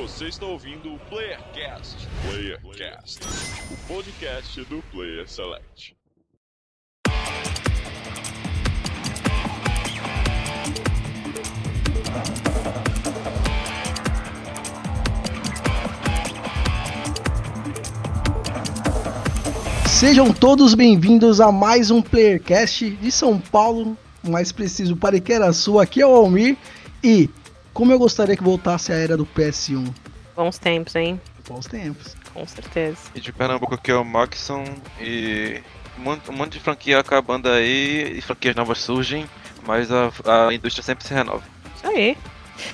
Você está ouvindo o Playercast. Playercast, o podcast do Player Select. Sejam todos bem-vindos a mais um Playercast de São Paulo, mais preciso para Iqueraçu. Aqui é o Almir e como eu gostaria que voltasse a era do PS1. Bons tempos, hein? Bons tempos. Com certeza. E de Pernambuco aqui é o Maxon e um monte, um monte de franquia acabando aí e franquias novas surgem, mas a, a indústria sempre se renova. Isso aí.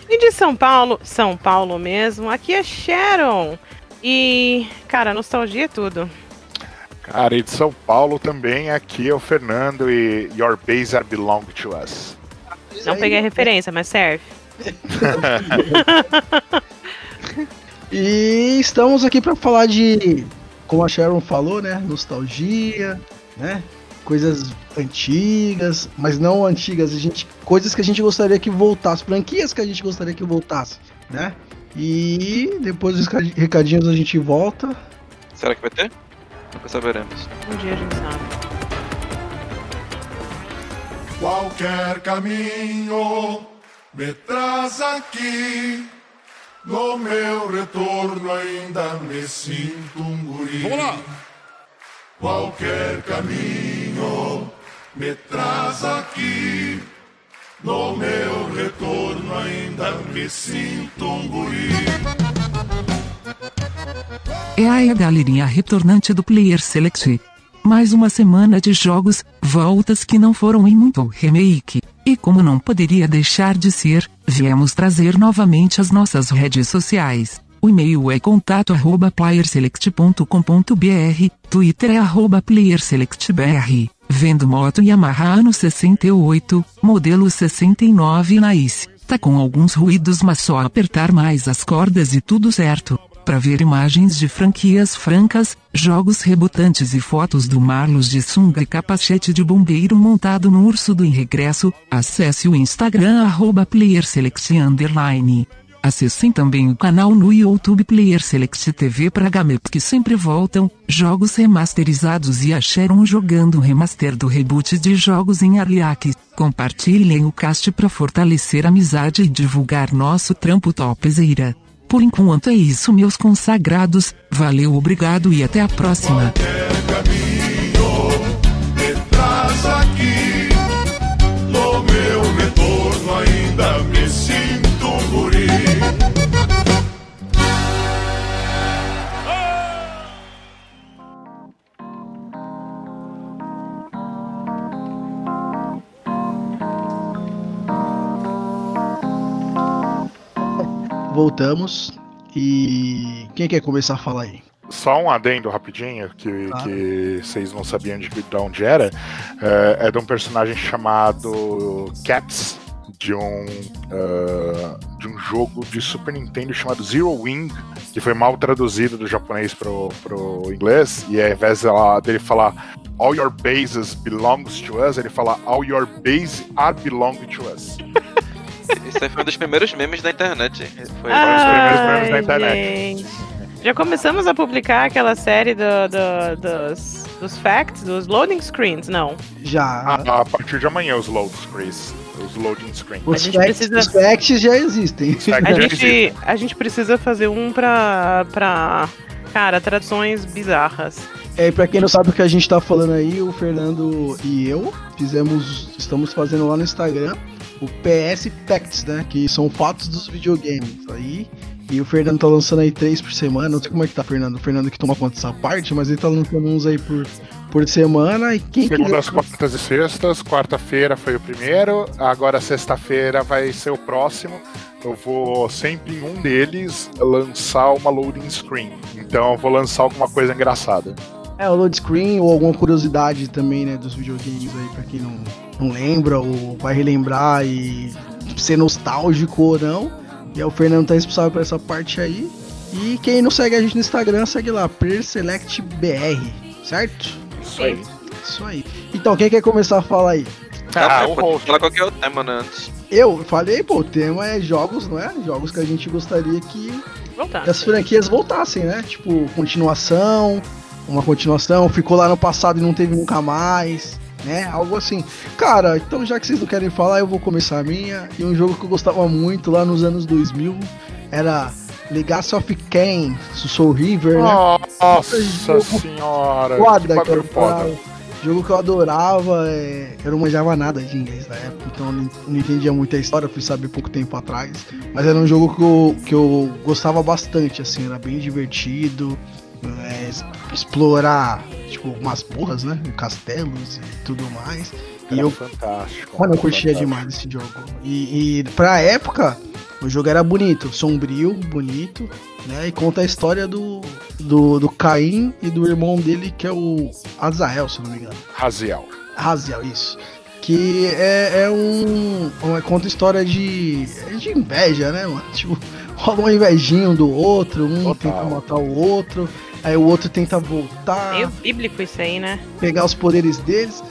E de São Paulo, São Paulo mesmo, aqui é Sharon. E, cara, nostalgia é tudo. Cara, e de São Paulo também, aqui é o Fernando e Your Base are belong to us. Não peguei a referência, mas serve. E estamos aqui para falar de, como a Sharon falou, né? Nostalgia, né? Coisas antigas, mas não antigas, a gente, coisas que a gente gostaria que voltasse, franquias que a gente gostaria que voltasse, né? E depois dos recadinhos a gente volta. Será que vai ter? Nunca saberemos. Um dia a gente sabe. Qualquer caminho me traz aqui. No meu retorno ainda me sinto um guri. Vamos lá! Qualquer caminho me traz aqui. No meu retorno ainda me sinto um guri. É aí a galerinha retornante do Player Select. Mais uma semana de jogos, voltas que não foram em muito remake. E como não poderia deixar de ser, viemos trazer novamente as nossas redes sociais. O e-mail é contato arroba playerselect.com.br, Twitter é arroba playerselectbr, vendo moto Yamaha ano 68, modelo 69 Nice. Tá com alguns ruídos mas só apertar mais as cordas e tudo certo. Para ver imagens de franquias francas, jogos rebutantes e fotos do Marlos de sunga e capacete de bombeiro montado no urso do em regresso, acesse o Instagram arroba. Acessem também o canal no YouTube Player Select TV para Gameps que sempre voltam, jogos remasterizados e acharam jogando remaster do reboot de jogos em Arliak. Compartilhem o cast para fortalecer a amizade e divulgar nosso trampo topzera. Por enquanto é isso meus consagrados, valeu obrigado e até a próxima. Voltamos. E quem quer começar a falar aí? Só um adendo rapidinho, que, Tá. que vocês não sabiam de, de onde era. É, é de um personagem chamado Caps, de um, ah, de um jogo de Super Nintendo chamado Zero Wing, que foi mal traduzido do japonês pro, pro inglês, e ao invés dele falar All your bases belongs to us, ele fala All your bases are belong to us. Isso aí foi um dos primeiros memes da internet. Foi Ah, primeiros memes da internet. gente. Já começamos a publicar aquela série do- do- dos, dos facts, dos loading screens, não. Já. A, a partir de amanhã os load screens, os loading screens. os, gente facts, precisa- os facts já existem. Os facts A já gente, existem. a gente precisa fazer um pra, pra. Cara, traduções bizarras. É, pra quem não sabe o que a gente tá falando aí, o Fernando e eu fizemos, estamos fazendo lá no Instagram o PS Facts, né? Que são fatos dos videogames. Aí, e o Fernando tá lançando aí três por semana. Não sei como é que tá, Fernando. O Fernando que toma conta dessa parte, mas ele tá lançando uns aí por, por semana. E quem quiser- Segundas, quartas e sextas. Quarta-feira foi o primeiro. Agora, sexta-feira, vai ser o próximo. Eu vou sempre em um deles lançar uma loading screen. Então, eu vou lançar alguma coisa engraçada. É, o load screen ou alguma curiosidade também, né, dos videogames aí, pra quem não, não lembra ou vai relembrar e ser nostálgico ou não. E aí o Fernando tá responsável por essa parte aí. E quem não segue a gente no Instagram, segue lá, PerSelectBR, certo? Isso aí. Isso aí. Então, quem quer começar a falar aí? Ah, Não, o pode host. falar qualquer outro tema né, antes. Eu falei, pô, o tema é jogos, não é? Jogos que a gente gostaria que as franquias voltassem, né? Tipo, continuação, uma continuação, ficou lá no passado e não teve nunca mais, né? Algo assim. Cara, então já que vocês não querem falar, eu vou começar a minha. E um jogo que eu gostava muito lá nos anos 2000 era Legacy of Kain, Soul River, né? Nossa Jogo senhora. Foda, que que foda. Jogo que eu adorava, é, eu não manjava nada de inglês na época, então não entendia muita história, fui saber pouco tempo atrás. Mas era um jogo que eu, que eu gostava bastante, assim, era bem divertido. É, explorar, tipo, masmorras, né? Castelos e tudo mais. E Era eu fantástico. Mano, eu curtia fantástico. demais esse jogo. E, e pra época, o jogo era bonito, sombrio, bonito, né? E conta a história do, do, do Caim e do irmão dele, que é o Azael, se não me engano. Raziel. Raziel, isso. Que é, é um. conta história de. de inveja, né, mano? Tipo, rola um invejinho um do outro, um Total. tenta matar o outro, aí o outro tenta voltar Meio bíblico isso aí, né? pegar os poderes deles.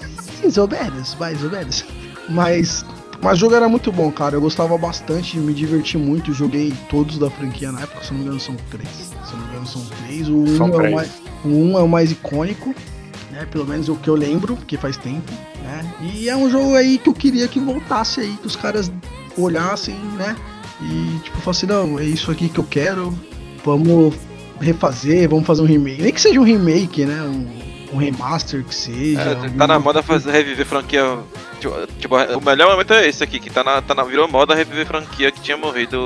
Mais ou menos, mais ou menos. Mas, mas o jogo era muito bom, cara. Eu gostava bastante, me diverti muito. Joguei todos da franquia na época, se não me engano são três. Se não me engano são três. O São um, é três. o, mais, o um é o mais icônico, né? Pelo menos o que eu lembro, porque faz tempo, né? E é um jogo aí que eu queria que voltasse aí, que os caras olhassem, né? E tipo, falassem, não, é isso aqui que eu quero. Vamos refazer, vamos fazer um remake. Nem que seja um remake, né? Um, um remaster que seja. É, tá na moda fazer reviver franquia. Tipo, tipo, o melhor momento é esse aqui, que tá na, tá na virou moda reviver franquia que tinha morrido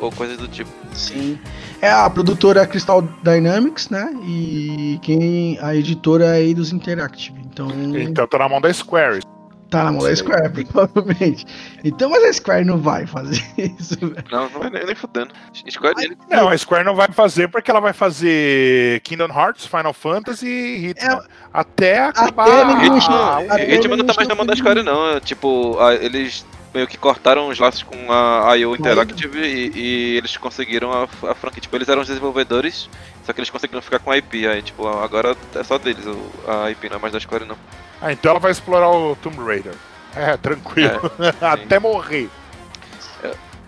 ou coisas do tipo. Sim. É a produtora é Crystal Dynamics, né? E quem a editora é Eidos Interactive. Então, Então tá na mão da Square. Tá na mão da Square, provavelmente. Então, mas a Square não vai fazer isso, velho. Não, não vai nem, fudendo. Square Enix. Não, a Square não vai fazer porque ela vai fazer Kingdom Hearts, Final Fantasy e Hitman. Até acabar. É, ninguém a- chama- a- até Hitman não tá mais na mão da Square não, é, tipo, eles meio que cortaram os laços com a IO Interactive e, e eles conseguiram a, a franquia, tipo, eles eram os desenvolvedores, só que eles conseguiram ficar com a IP, aí tipo, agora é só deles a IP, não é mais da Square não. Ah, então ela vai explorar o Tomb Raider. É, tranquilo. Até morrer.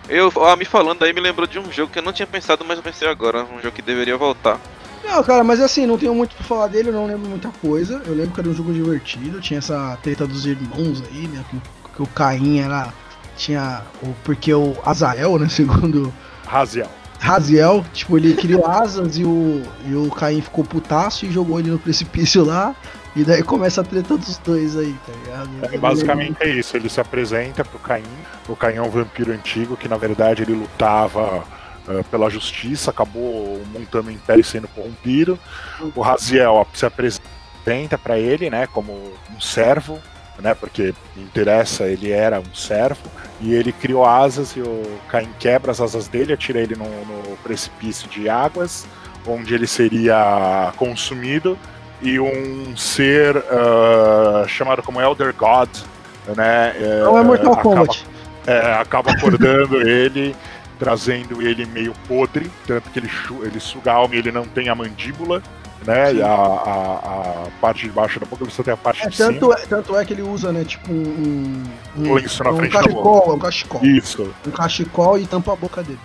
Eu, a me falando aí me lembrou de um jogo que eu não tinha pensado, mas eu pensei agora, um jogo que deveria voltar. Não, cara, mas assim, não tenho muito pra falar dele, eu não lembro muita coisa. Eu lembro que era um jogo divertido, tinha essa treta dos irmãos aí, né? Que, que o Caim era. Tinha. O, porque o Azael, né? Segundo Raziel. Raziel, tipo, ele criou asas e o, e o Caim ficou putaço e jogou ele no precipício lá. E daí começa a treta dos dois aí, tá ligado? É, basicamente é isso, ele se apresenta pro Caim. O Caim é um vampiro antigo que na verdade ele lutava eh, pela justiça, acabou montando um império e sendo corrompido. O Raziel se apresenta pra ele, né, como um servo, né, porque interessa, ele era um servo. E ele criou asas e o Caim quebra as asas dele, atira ele no, no precipício de águas, onde ele seria consumido e um ser ah, chamado como Elder God, né? eh, Não é Mortal acaba, Kombat. é, acaba acordando ele, trazendo ele meio podre, tanto que ele, ele suga a alma e ele não tem a mandíbula, né? E a, a, a parte de baixo da boca só tem a parte É, de cima. tanto, é, tanto é que ele usa, né, tipo um. Um, Um lenço na um frente da cachecol, um cachecol. Isso. Um cachecol e tampa a boca dele.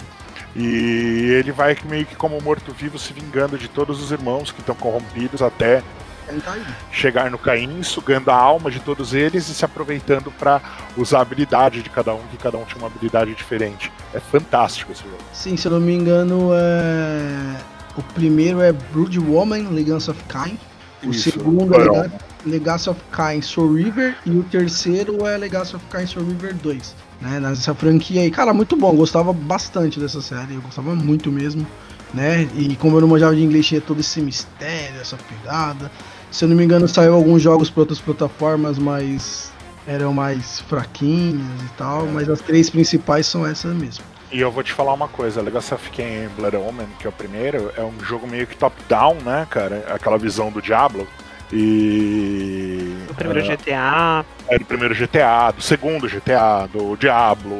E ele vai meio que como morto-vivo se vingando de todos os irmãos que estão corrompidos até tá chegar no Caim, sugando a alma de todos eles e se aproveitando para usar a habilidade de cada um, que cada um tinha uma habilidade diferente. É fantástico esse jogo. Sim, se eu não me engano, é... o primeiro é Brood Woman, Legacy of Kain. O Isso, segundo é Legacy of Kain Soul River. E o terceiro é Legacy of Kain Soul River 2. Né, nessa franquia aí. Cara, muito bom. Gostava bastante dessa série. Eu gostava muito mesmo. Né? E como eu não manjava de inglês, tinha todo esse mistério, essa pegada. Se eu não me engano, saiu alguns jogos para outras plataformas, mas eram mais fraquinhos e tal. Mas as três principais são essas mesmo. E eu vou te falar uma coisa, Legacy of Kain Blood Omen, que é o primeiro, é um jogo meio que top-down, né, cara? Aquela visão do Diablo. E. O primeiro é, GTA. É do primeiro GTA, do segundo GTA, do Diablo.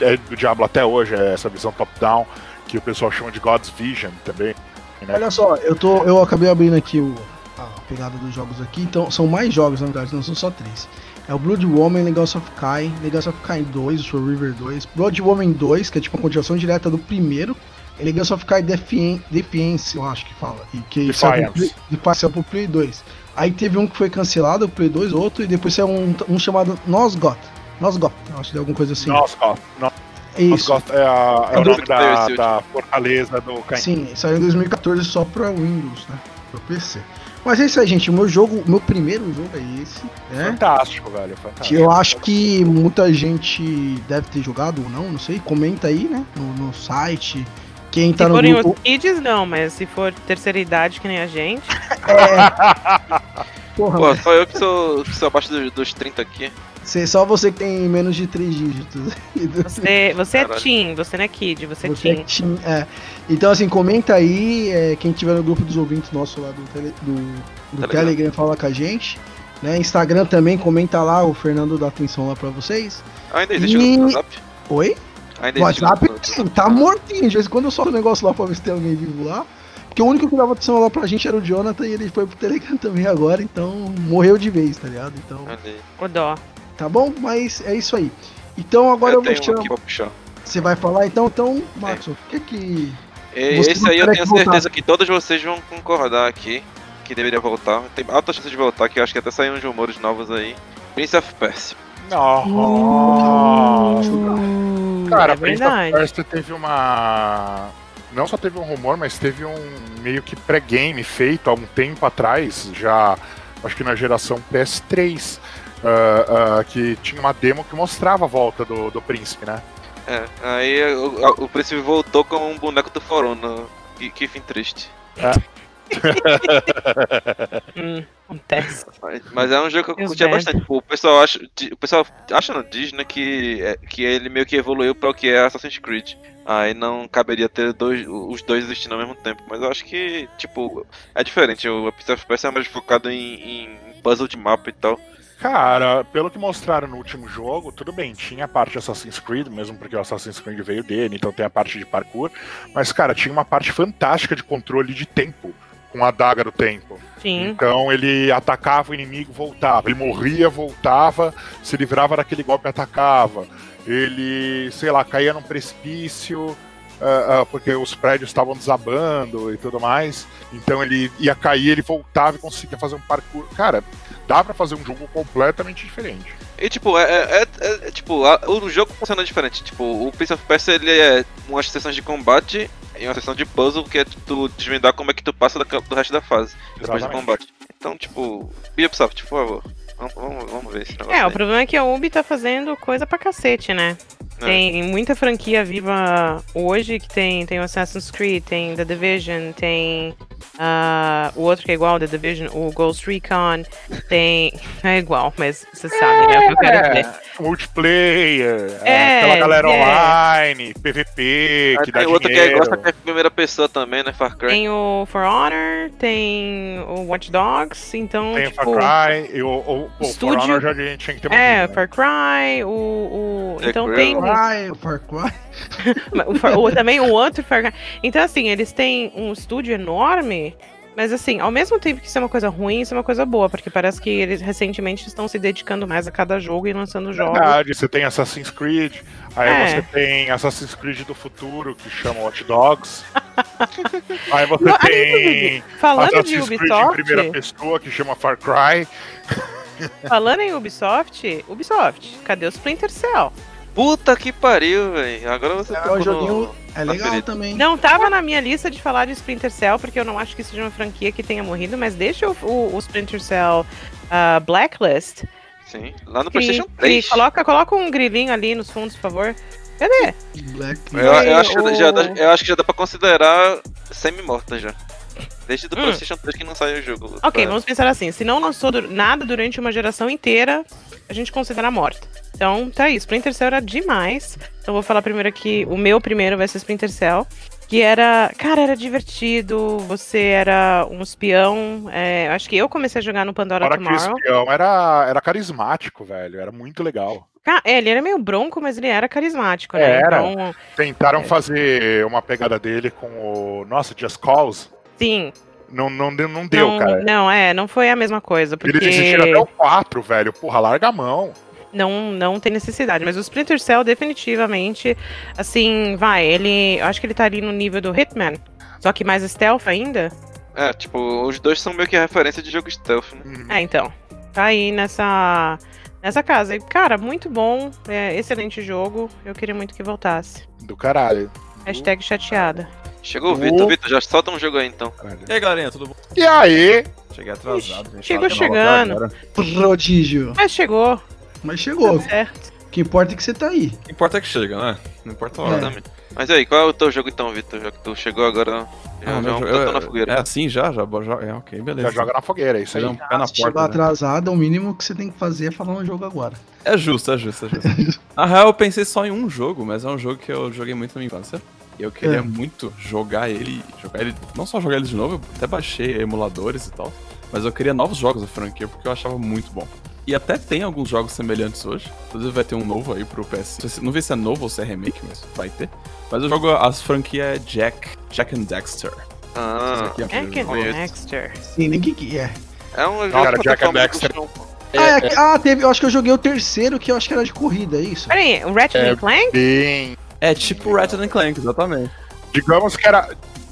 É do Diablo até hoje, é essa visão top-down, que o pessoal chama de God's Vision também. Né? Olha só, eu tô, eu acabei abrindo aqui o, a pegada dos jogos aqui, então são mais jogos na verdade, não são só três. É o Blood Woman, Legacy of Kain, Legacy of Kain 2, o Soul River 2, Blood Woman 2, que é tipo a continuação direta do primeiro, e Legacy of Kain Defien Defiance, eu acho que fala, e que pro Defiance saiu pro Play 2. Aí teve um que foi cancelado, o Play 2, outro, e depois saiu um, um chamado Nosgoth. Nosgoth, eu acho que é alguma coisa assim. Nosgoth. Isso. Nosgoth é, a- é o do nome da, da fortaleza do Caim. Sim, saiu em 2014 só pra Windows, né? Pra PC. Mas é isso aí, gente. O meu jogo, o meu primeiro jogo é esse, né? Fantástico, velho. Fantástico. Eu acho que muita gente deve ter jogado ou não, não sei. Comenta aí, né? No, no site. Quem tá Se no forem grupo. os kids, não, mas se for terceira idade, que nem a gente. Porra, Pô, mas só eu que sou, que sou abaixo dos, dos 30 aqui. Você- só você que tem menos de 3 dígitos. Você, você é teen, você não é kid, você, Você é é teen. teen, é. Então, assim, comenta aí. é, quem tiver no grupo dos ouvintes nosso lá do, tele- do, do Telegram. Telegram fala com a gente. Né? Instagram também, comenta lá. O Fernando dá atenção lá pra vocês. Ainda existe E- o WhatsApp? Oi? Ainda O existe WhatsApp o tem, tá mortinho. De vez em quando eu solto um negócio lá pra ver se tem alguém vivo lá. Porque o único que dava atenção lá pra gente era o Jonathan e ele foi pro Telegram também agora, então morreu de vez, tá ligado? Então. O dó. Tá bom? Mas é isso aí. Então agora eu, eu vou tenho chamar. aqui pra puxar. Você vai falar então? Então, Max, o que que. E- Você Esse aí eu tenho que certeza que todos vocês vão concordar aqui que deveria voltar. Tem alta chance de voltar, que eu acho que até saíram uns rumores novos aí. Prince of Persia. Nossa. Cara, é Prince of. Persia teve uma. Não só teve um rumor, mas teve um meio que pré-game feito há um tempo atrás, já acho que na geração PS3, ah, ah, que tinha uma demo que mostrava a volta do, do príncipe, né? É, aí o, o príncipe voltou com um boneco do Forona. Que, que fim triste. Hum, acontece. Mas, mas é um jogo que eu curtia bad. bastante. Tipo, o pessoal acha, o pessoal acha não, diz, né, que, é- que ele meio que evoluiu para o que é Assassin's Creed. Aí não caberia ter dois, os dois existindo ao mesmo tempo. Mas eu acho que, tipo, é diferente. O of Persia é mais focado em, em puzzle de mapa e tal. Cara, pelo que mostraram no último jogo, tudo bem, tinha a parte de Assassin's Creed, mesmo porque o Assassin's Creed veio dele, então tem a parte de parkour, mas, cara, tinha uma parte fantástica de controle de tempo, com a adaga do tempo. Sim. Então ele atacava o inimigo, voltava. Ele morria, voltava, se livrava daquele golpe e atacava. Ele, sei lá, caía num precipício. Ah, ah, porque os prédios estavam desabando e tudo mais. Então ele ia cair, ele voltava e conseguia fazer um parkour. Cara, dá pra fazer um jogo completamente diferente. E tipo, é, é- é- é- tipo, a- o jogo funciona diferente. Tipo, o Prince of Persia ele é umas sessões de combate e uma sessão de puzzle que é tu desvendar como é que tu passa do resto da fase, depois do combate. Então, tipo, Ubisoft, por favor. Vamos, vamos, vamos ver esse negócio. É, o aí. problema é que a Ubi tá fazendo coisa pra cacete, né? É. Tem muita franquia viva hoje que tem, tem o Assassin's Creed, tem The Division, tem ah, o outro que é igual, The Division, o Ghost Recon, tem. É igual, mas você sabe, né? O que eu quero dizer. Multiplayer, É, aquela galera é. online, PVP, Aí que dá tem outro que é dinheiro. gosta que é primeira pessoa também, né? Far Cry. Tem o For Honor, tem o Watch Dogs, então, Tem o tipo. Far Cry, e o, o, o For Honor já tinha que ter É, né? Far Cry, o. o então tem. Cry, o Far Cry. o, Far- o- também o outro Far Cry. Então, assim, eles têm um estúdio enorme, mas assim, ao mesmo tempo que isso é uma coisa ruim, isso é uma coisa boa, porque parece que eles recentemente estão se dedicando mais a cada jogo e lançando jogos. Verdade, você tem Assassin's Creed, aí É. você tem Assassin's Creed do futuro, que chama Watch Dogs. aí você Não, tem Falando de Assassin's Creed em primeira Ubisoft, pessoa, que chama Far Cry. falando em Ubisoft, Ubisoft, cadê o Splinter Cell? Puta que pariu, velho. Agora você É tá um joguinho. É legal também. Não tava na minha lista de falar de Splinter Cell, porque eu não acho que seja uma franquia que tenha morrido, mas deixa o, o- o Splinter Cell ah, Blacklist. Sim, lá no PlayStation cri- 3. coloca, coloca um grilinho ali nos fundos, por favor. Cadê? Black. Eu, eu acho que o- já dá, eu acho que já dá pra considerar semi-morta já. Desde do Hum. PlayStation 3 que não saiu o jogo. Ok, É. vamos pensar assim: se não lançou nada durante uma geração inteira, a gente considera morta. Então, tá aí. Splinter Cell era demais. Então, vou falar primeiro aqui: o meu primeiro vai ser Splinter Cell. Que era. Cara, era divertido. Você era um espião. é, acho que eu comecei a jogar no Pandora Fora que o Tomorrow. espião era, era carismático, velho. Era muito legal. Ca- é, ele era meio bronco, mas ele era carismático, né? Era. Então, Tentaram fazer uma pegada dele com o. Nossa, Just Cause. sim. Não, não, deu- não deu, não, cara. não, é, não foi a mesma coisa, porque Eles insistiram até o 4, velho. Porra, larga a mão. Não, não tem necessidade. Mas o Splinter Cell, definitivamente, assim, vai, ele. Eu acho que ele tá ali no nível do Hitman. Só que mais stealth ainda. É, tipo, os dois são meio que referência de jogo stealth, né? Uhum. É, então. Tá aí nessa. Nessa casa. E, cara, muito bom. É, excelente jogo. Eu queria muito que voltasse. Do caralho. Hashtag chateada. Chegou o. Vitor, Vitor, já solta um jogo aí então. caralho. E aí, galerinha, tudo bom? E aí? Cheguei atrasado. gente. chegou Tava chegando. Prodígio. Mas chegou. Mas chegou. Tá certo. O que importa é que você tá aí. O que importa é que chega, né? Não importa a hora. É. Mas aí, qual é o teu jogo então, Vitor? Já que tu chegou agora, já, Ah, já jogo- botar na é, fogueira. é assim já? Já, já é, ok, beleza. Já joga na fogueira, é isso aí. Um pé na Se chegou porta. né? atrasado, o mínimo que você tem que fazer é falar um jogo agora. É justo, é justo, é justo. Na real, eu pensei só em um jogo, mas é um jogo que eu joguei muito na minha infância. E eu queria É. muito jogar ele, jogar ele, não só jogar ele de novo, eu até baixei emuladores e tal, mas eu queria novos jogos da franquia porque eu achava muito bom. E até tem alguns jogos semelhantes hoje. Inclusive vai ter um novo aí pro PS. Não sei se- é novo ou se é remake, mas vai ter. Mas o jogo, as franquias é Jack, Jack and Dexter. Ah, é É que conheço. Dexter. Sim, nem que que é. é um jogo Cara, Jack and Dexter. pô. ah, é que- ah, teve. Eu acho que eu joguei o terceiro, que eu acho que era de corrida, é isso? Pera aí, o Ratchet É. and Clank? Bem. É tipo Ratchet and Clank, exatamente. Digamos que era.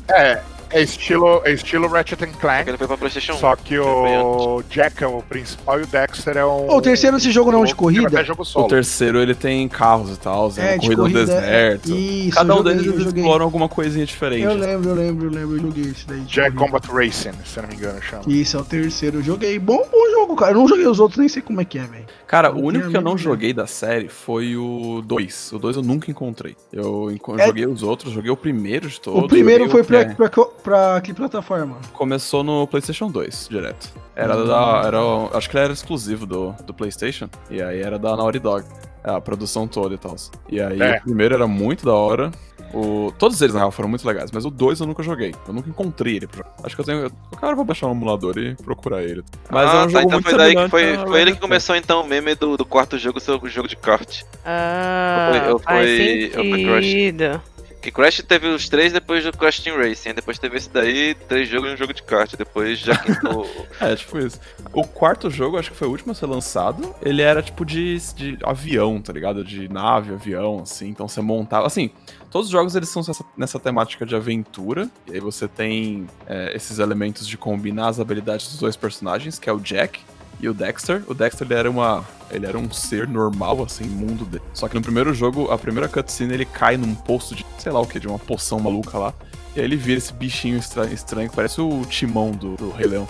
É, é estilo, é estilo Ratchet and Clank. ele foi pra Playstation 1. Só que o Jack é o principal e o Dexter é um. Ô, o terceiro desse jogo não é de Até corrida? jogo O terceiro ele tem carros e tal, é, É, corrida no corrida. deserto. Isso, Cada um deles eles exploram alguma coisinha diferente. Eu lembro, eu lembro, eu lembro, eu joguei esse daí. Jack corrida. Combat Racing, se eu não me engano, chama. Isso, é o terceiro. Eu joguei. Bom, bom jogo, cara. Eu não joguei os outros, nem sei como é que é, velho. Cara, o único que eu não joguei da série foi o 2. O 2 eu nunca encontrei. Eu É- joguei os outros, joguei o primeiro de todos. O primeiro foi pra, é- pra, pra que plataforma? Começou no PlayStation 2, direto. Era Hum. da. Era, acho que ele era exclusivo do, do PlayStation. E aí era da Naughty Dog. A produção toda e tal. E aí É. o primeiro era muito da hora. O, todos eles, na real, foram muito legais, mas o 2 eu nunca joguei. Eu nunca encontrei ele. pra- Acho que eu tenho. Hora eu vou baixar um emulador e procurar ele. Mas ah, é um tá, jogo então muito foi daí que foi, a foi ele que começou então o meme do, do quarto jogo ser o jogo de kart. Ah, Eu fui- eu eu fui Crash. Que Crash teve os três depois do Crash Team Racing, depois teve esse daí, três jogos e um jogo de kart, depois já quintou. É, tipo isso. O quarto jogo, acho que foi o último a ser lançado. Ele era tipo de, de avião, tá ligado? De nave, avião, assim. Então você montava. Assim, todos os jogos eles são nessa, nessa temática de aventura. E aí você tem é, esses elementos de combinar as habilidades dos dois personagens, que é o Jack e o Dexter. O Dexter ele era uma. Ele era um ser normal, assim, mundo dele. Só que no primeiro jogo, a primeira cutscene, ele cai num poço de, sei lá o que, de uma poção maluca lá. E aí ele vira esse bichinho estra- estranho, que parece o timão do, do Rei Leão.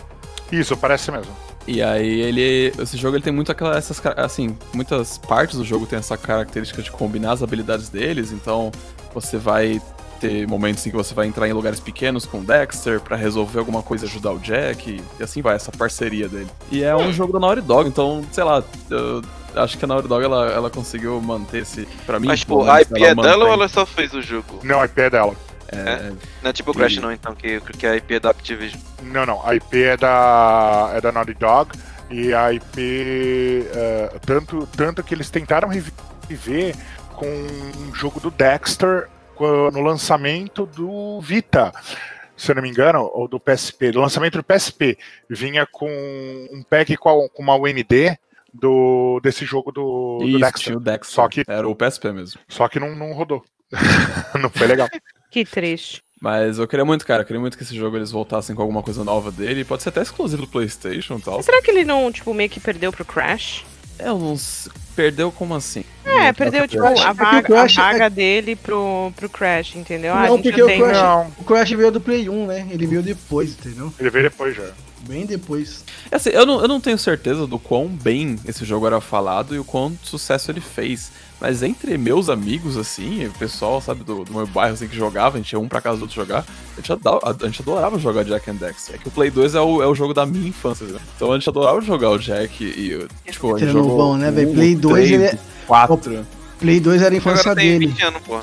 Isso, parece mesmo. E aí ele. Esse jogo ele tem muito aquela. Essas, assim, muitas partes do jogo tem essa característica de combinar as habilidades deles, então você vai ter momentos em que você vai entrar em lugares pequenos com o Dexter pra resolver alguma coisa e ajudar o Jack, e, e assim vai, essa parceria dele. E é um jogo da Naughty Dog, então, sei lá, eu acho que a Naughty Dog ela, ela conseguiu manter esse. Pra mim, Mas tipo, a IP é dela ou ela só fez o jogo? Não, a IP é dela. É, Não é tipo o Crash E- não, então, que, que a IP é da Activision. Não, não. A IP é da, é da Naughty Dog. E a IP. eh, tanto, tanto que eles tentaram reviver com um jogo do Dexter no lançamento do Vita. Se eu não me engano, ou do PSP. Do lançamento do PSP. Vinha com um pack com, uma UND do, desse jogo do, do Isso, Dexter. tinha o Dexter. Só que- Era o PSP mesmo. Só que não, não rodou. não foi legal. Que triste. Mas eu queria muito, cara, eu queria muito que esse jogo eles voltassem com alguma coisa nova dele. Pode ser até exclusivo do PlayStation e tal. Será que ele não, tipo, meio que perdeu pro Crash? É, uns. Perdeu como assim? É, Não, perdeu, tipo, a É vaga, Crash- a vaga dele pro, pro Crash, entendeu? Ah, a Não, gente porque o. Crash- Não, O Crash veio do Play 1, né? Ele veio depois, entendeu? ele veio depois já. Bem depois. Assim, eu não, eu não tenho certeza do quão bem esse jogo era falado e o quão sucesso ele fez. Mas entre meus amigos, assim, o pessoal, sabe, do, do meu bairro, assim, que jogava, a gente ia um pra casa do outro jogar, a gente, adora- a gente adorava jogar Jack and Dexter. É que o Play 2 é o, é o jogo da minha infância, né? Então a gente adorava jogar o Jack e, tipo, a gente jogou novão, né, velho? um, Play 2, três, ele é- quatro. Play 2 era a infância dele. 20 anos, pô. É,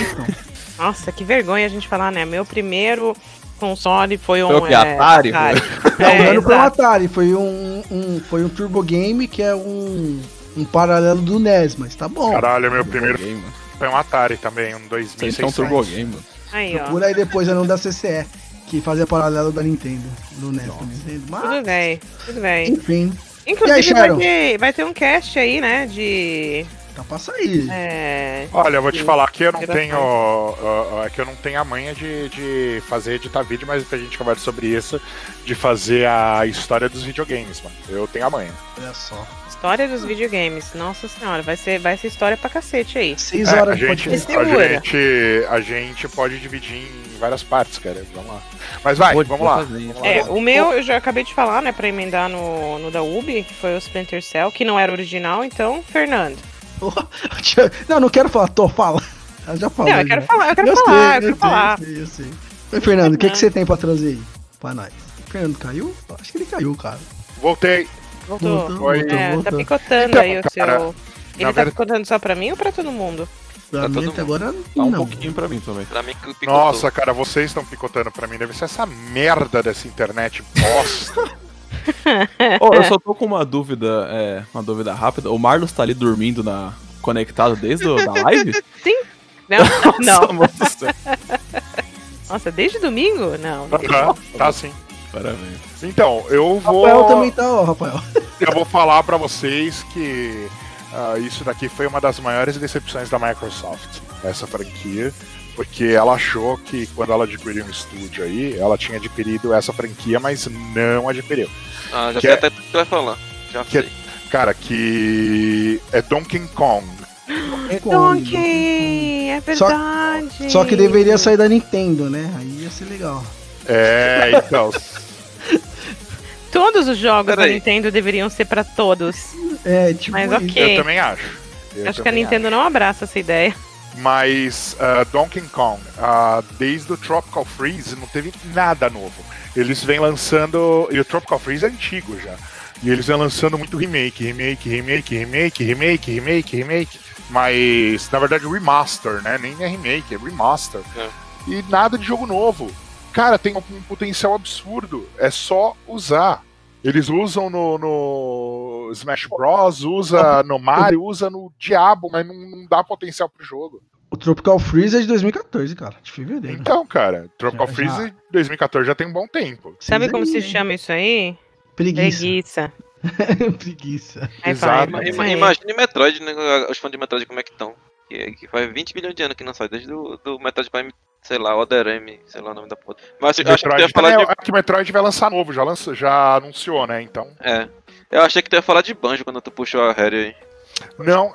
então. Nossa, que vergonha a gente falar, né? Meu primeiro console foi um... Foi o quê? é, Atari? Não, É, não foi um exato. Atari, foi um, um, foi um Turbo Game que é um, um paralelo do NES, mas tá bom. Caralho, meu primeiro Game, mano. foi um Atari também, um Vocês são 2600. Turbo Game, mano. Aí, ó. Procura aí depois é não da CCE. que fazia paralelo da Nintendo, do NES Nintendo. Mas, Tudo bem, tudo bem. enfim, Inclusive, aí, vai ter, vai ter um cast aí, né? De. tá pra sair. É, Olha, eu vou te falar que eu não tenho. é que eu não tenho a manha de, de fazer editar vídeo, mas a gente conversa sobre isso, de fazer a história dos videogames, mano. Eu tenho a manha. Olha só. História dos videogames. Nossa senhora, vai ser, vai ser história pra cacete aí. Seis É, a horas de gente, a, gente, a gente pode dividir em várias partes, cara. Vamos lá. Mas vai, Pode vamos lá. Vamos lá. É, o meu eu já acabei de falar, né, pra emendar no, no da Ubi, que foi o Splinter Cell, que não era original, então, Fernando. Não, não quero falar, tô, fala. Eu já falei. Não, eu quero já. falar, eu quero Eu sei, falar, eu eu quero sei, falar. Sei, eu sei. Oi, Fernando, o que, que você tem pra trazer aí? Pra nós. Fernando caiu? Acho que ele caiu, cara. Voltei. Voltou. Oi. voltou, É, tá voltou. picotando Então, aí o cara, seu. Ele tá verdade- picotando só pra mim ou pra todo mundo? Pra Tá mim todo até mundo. agora Tá um não. pouquinho pra mim também. Pra mim, que picotou. Nossa, cara, vocês estão picotando pra mim. Deve ser essa merda dessa internet bosta. Ô, eu só tô com uma dúvida, é, uma dúvida rápida. O Marlos tá ali dormindo na conectado desde o, da live? Não, Nossa, não. Nossa, desde domingo? Não. não. tá, tá sim. Parabéns. Então, eu Rafael vou. também tá, ó, Rafael. Eu vou falar pra vocês que ah, isso daqui foi uma das maiores decepções da Microsoft, essa franquia, porque ela achou que quando ela adquiriu um estúdio aí, ela tinha adquirido essa franquia, mas não adquiriu. Ah, já Que sei é- até o que tu vai falar. Já Que é- sei. Cara, que é Donkey Kong. Donkey, é Só- verdade. Só que deveria sair da Nintendo, né? Aí ia ser legal. É, então. Todos os jogos da Peraí. Nintendo deveriam ser pra todos. É, tipo. Mas ok. eu também acho. Eu Acho que a também Nintendo não abraça essa ideia. Mas ah, Donkey Kong, ah, desde o Tropical Freeze, não teve nada novo. Eles vêm lançando. E o Tropical Freeze é antigo já. E eles vêm lançando muito remake, remake, remake, remake, remake, remake, remake. Mas, na verdade, remaster, né? Nem é remake, é remaster. É. E nada de jogo novo. Cara, tem um potencial absurdo. É só usar. Eles usam no, no Smash Bros, usa no Mario, usa no Diabo, mas não, não dá potencial pro jogo. O Tropical Freeze é de 2014, cara. De fevereiro. Então, cara, Tropical Já- Freeze 2014 já tem um bom tempo. Sabe como se chama isso aí? Preguiça. Preguiça. Preguiça. Exato. Imagine Metroid, né? Os fãs de Metroid como é que estão. Que, que faz 20 milhões de anos que não sai, desde do, do Metroid Prime, sei lá, Other M, sei lá o nome da porra. Mas eu acho que tu ia Metroid falar de. é que Metroid vai lançar novo, já, lança, já anunciou, né? Então. É. Eu achei que tu ia falar de Banjo quando tu puxou a Harry aí. Não,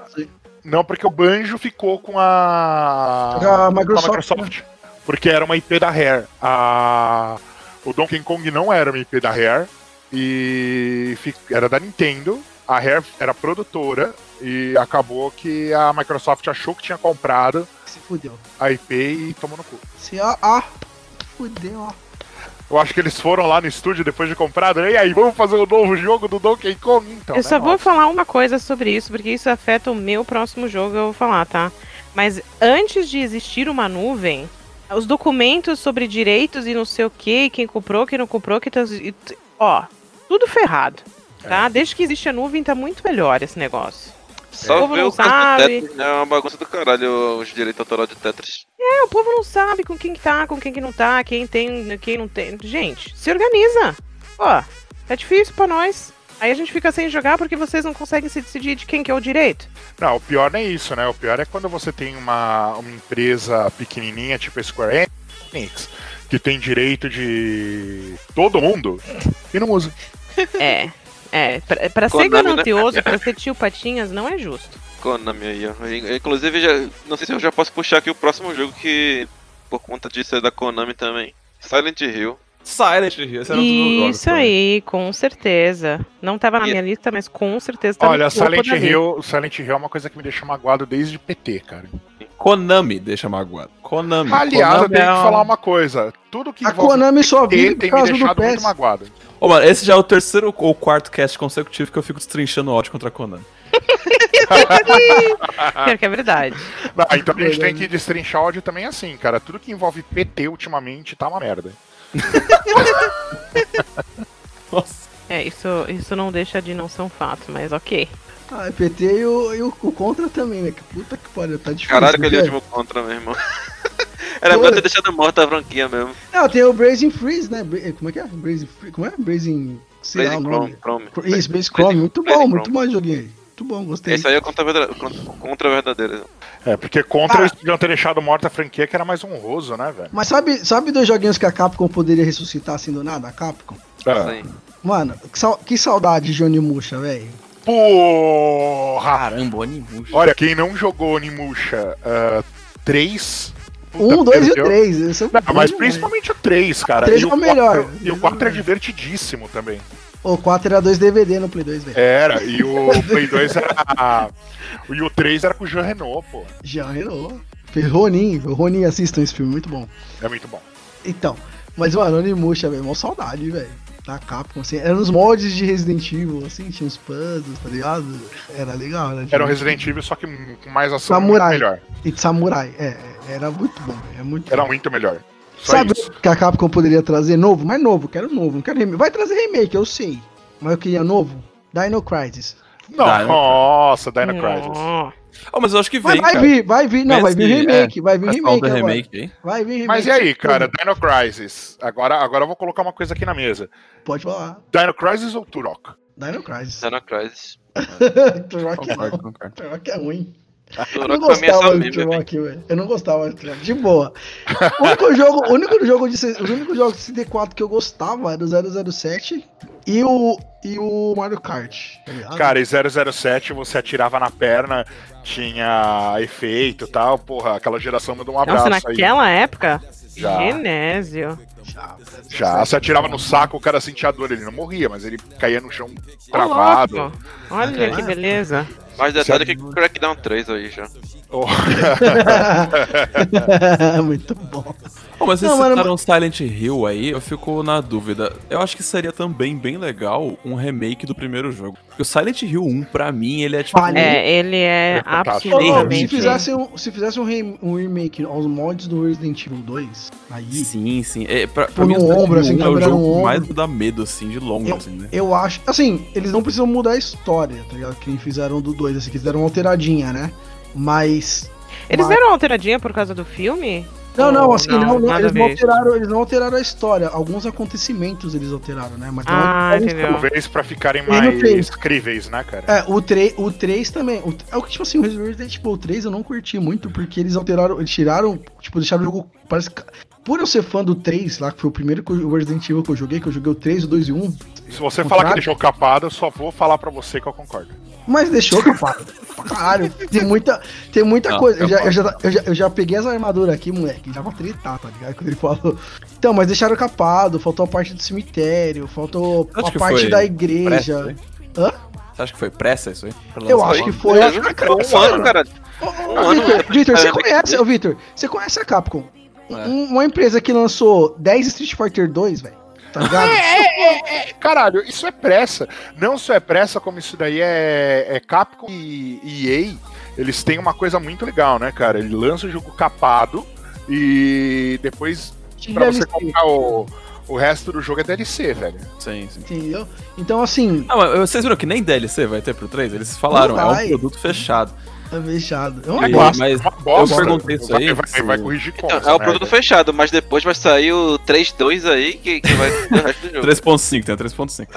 não, porque o Banjo ficou com a. A Microsoft, com a Microsoft. Porque era uma IP da Rare. A... O Donkey Kong não era uma IP da Rare. E era da Nintendo. A Rare era produtora. E acabou que a Microsoft achou que tinha comprado fudeu. a IP e tomou no cu. Se, ó, ó. Fudeu, ó. Eu acho que eles foram lá no estúdio depois de comprado. E aí, vamos fazer o novo jogo do Donkey Kong? Então, Eu né? só vou falar uma coisa sobre isso, porque isso afeta o meu próximo jogo, eu vou falar, tá? Mas antes de existir uma nuvem, os documentos sobre direitos e não sei o que, quem comprou, quem não comprou, que tá, ó, tudo ferrado, É. tá? Desde que existe a nuvem tá muito melhor esse negócio. O Só povo ver não o sabe. Tetris, né? É uma bagunça do caralho os direitos autorais de Tetris. É, o povo não sabe com quem que tá, com quem que não tá, quem tem, quem não tem. Gente, se organiza. Ó, tá difícil pra nós. Aí a gente fica sem jogar porque vocês não conseguem se decidir de quem que é o direito. Não, o pior não é isso, né? O pior é quando você tem uma, uma empresa pequenininha, tipo a Square Enix, que tem direito de todo mundo e não usa. É, é. Pra, pra ser Konami, né? ganancioso, pra ser tio Patinhas, não é justo. Konami aí, ó. Inclusive, já, não sei se eu já posso puxar aqui o próximo jogo que, por conta disso, é da Konami também. Silent Hill. Silent Hill, esse era um Isso também. aí, com certeza. Não tava na E- minha lista, mas com certeza tá Olha, Silent. Hill, Silent Hill é uma coisa que me deixa magoado desde PT, cara. Konami, deixa magoado. Konami. Aliás, eu Konami tenho é que um- falar uma coisa. Tudo que A Konami só vive por tem me causa do deixado muito PES. magoado. Ô, mano, esse já é o terceiro ou quarto cast consecutivo que eu fico destrinchando ódio contra a Konami. Pior que é verdade. Não, então a gente tem que destrinchar ódio também assim, cara. Tudo que envolve PT ultimamente tá uma merda. Nossa. É, isso, isso não deixa de não ser um fato, mas ok. Ah, é PT e o, e o, o Contra também, né? Que puta que pariu, tá difícil. Caralho, que ele é velho. último contra, meu irmão. Era melhor ter deixado morta a franquia mesmo. Não, tem o Blazing Freeze, né? Como é que é? Blazing Freeze. Como é? Blazing. Sei lá o Blazing nome. Chrome, Chrome. Isso, Blaze Chrome. Muito Blazing bom, Chrome. muito bom esse joguinho aí. Muito bom, gostei. Esse aí é contra, contra, contra a verdadeira. É, porque contra Ah. eles podiam ter deixado morta a franquia, que era mais honroso, né, velho? Mas sabe, sabe dois joguinhos que a Capcom poderia ressuscitar assim do nada? A Capcom? Sim. Mano, que, que saudade de Onimusha, velho. Porra! Caramba, Onimusha. Olha, quem não jogou Onimusha 3. Um, dois e o três. É Não, mas demais. principalmente o 3, cara. O três E é o melhor. E o 4 é divertidíssimo também. O 4 era dois DVD no Play 2, velho. Era, e o Play 2 era. E o 3 era com o Jean Renault, pô. Já Renault. Fez Ronin. O Ronin assistam esse filme, muito bom. É muito bom. Então, mas mano, Onimusha, velho, mó saudade, velho. Da Capcom, assim. Era nos mods de Resident Evil, assim, tinha uns puzzles, tá ligado? Era legal, né? Era o Resident Evil, só que com mais ação Samurai. melhor. E de Samurai, é, é, era muito bom, velho, é muito Era bom. muito melhor. Só Sabe isso. que a Capcom poderia trazer novo? Mas novo, quero novo, não quero remake. Vai trazer remake, eu sei. Mas eu queria novo. Dino Crisis. Não, Dino nossa, Dino Crisis. Oh, mas eu acho que Mas vem, vai cara. vir, vai vir, não, vai vir remake, vai vir remake remake aí. Vai vir remake. Mas e aí, cara, Dino Crisis? Agora, agora eu vou colocar uma coisa aqui na mesa. Pode falar. Dino Crisis ou Turok? Dino Crisis. Dino Crisis. Turok. Turok é ruim. Eu não é gostava de meme, velho. Turok, velho. Eu não gostava de Turok. De boa. O único jogo, o único jogo de, os únicos jogos de CD4 que eu gostava era o 007 e o, e o Mario Kart. tá? Cara, e 007 você atirava na perna, tinha efeito e tal. Porra, aquela geração mandou um abraço Nossa, aí. naquela época? Já. Genésio. Já, você atirava no saco, o cara sentia dor, ele não morria, mas ele caía no chão travado. Olha que beleza. Mais detalhe que Crackdown 3 aí já. Oh, Muito bom. Oh, mas vocês Não, mano, citaram Silent Hill aí, eu fico na dúvida. Eu acho que seria também bem legal um remake do primeiro jogo. Porque o Silent Hill 1, pra mim, ele é tipo. É, ele é, É ô, se absolutamente. fizesse, um, se fizesse um, rem- um remake aos mods do Resident Evil 2, aí Sim, sim. É, pra, pra mim, no o Silent ombro, Hill assim, 1 é o jogo que ombro. mais me dá medo, assim, de longe, Eu- assim, né? eu acho. Assim, eles não precisam mudar a história, tá ligado? Que nem fizeram do 2, assim, que eles deram uma alteradinha, né? Mas. Eles mas- deram uma alteradinha por causa do filme? Não, não, assim, não, não, eles, não alteraram, eles não alteraram a história. Alguns acontecimentos eles alteraram, né? Mas Ah, entendeu. talvez pra ficarem não mais críveis, né, cara? É, o 3, o 3 também. O, é o que, tipo assim, o Resident Evil 3 eu não curti muito, porque eles alteraram, eles tiraram, tipo, deixaram o jogo. Parece que. Por eu ser fã do 3, lá, que foi o primeiro que eu- o Resident Evil que eu joguei, que eu joguei o 3, o 2 e o 1, Se você falar que deixou capado, eu só vou falar pra você que eu concordo. Mas deixou, capaz. pra caralho. Tem muita, tem muita Não, coisa. Eu já, eu já, eu, já, eu já peguei essa armadura aqui, moleque, já pra tretar, tá ligado? Quando ele falou. Então, mas deixaram capado, faltou a parte do cemitério, faltou Acho a parte foi da Pressa, igreja. hein? Hã? Você acha que foi pressa isso aí? Eu acho que foi. É, um ano, cara. Ô, ô, Um ô, ano Vitor, você sair conhece, Vitor, você conhece a Capcom? É. Um- uma empresa que lançou 10 Street Fighter 2, velho. Tá ligado? É, Caralho, isso é pressa. Não só é pressa, como isso daí é, é Capcom e EA. Eles têm uma coisa muito legal, né, cara? Ele lança o jogo capado e depois pra você comprar o, o resto do jogo é DLC, velho. Sim, sim. Entendeu? Então, assim, Ah, vocês viram que nem DLC vai ter pro 3? Eles falaram, é um produto fechado. É fechado. É uma E- bosta. mas Uma bosta. eu perguntei isso vai, aí. vai, se- vai corrigir Então, contas, é o né, produto fechado, mas depois vai sair o 3.2 aí que, que vai ter o resto do jogo. 3.5, tem a 3.5.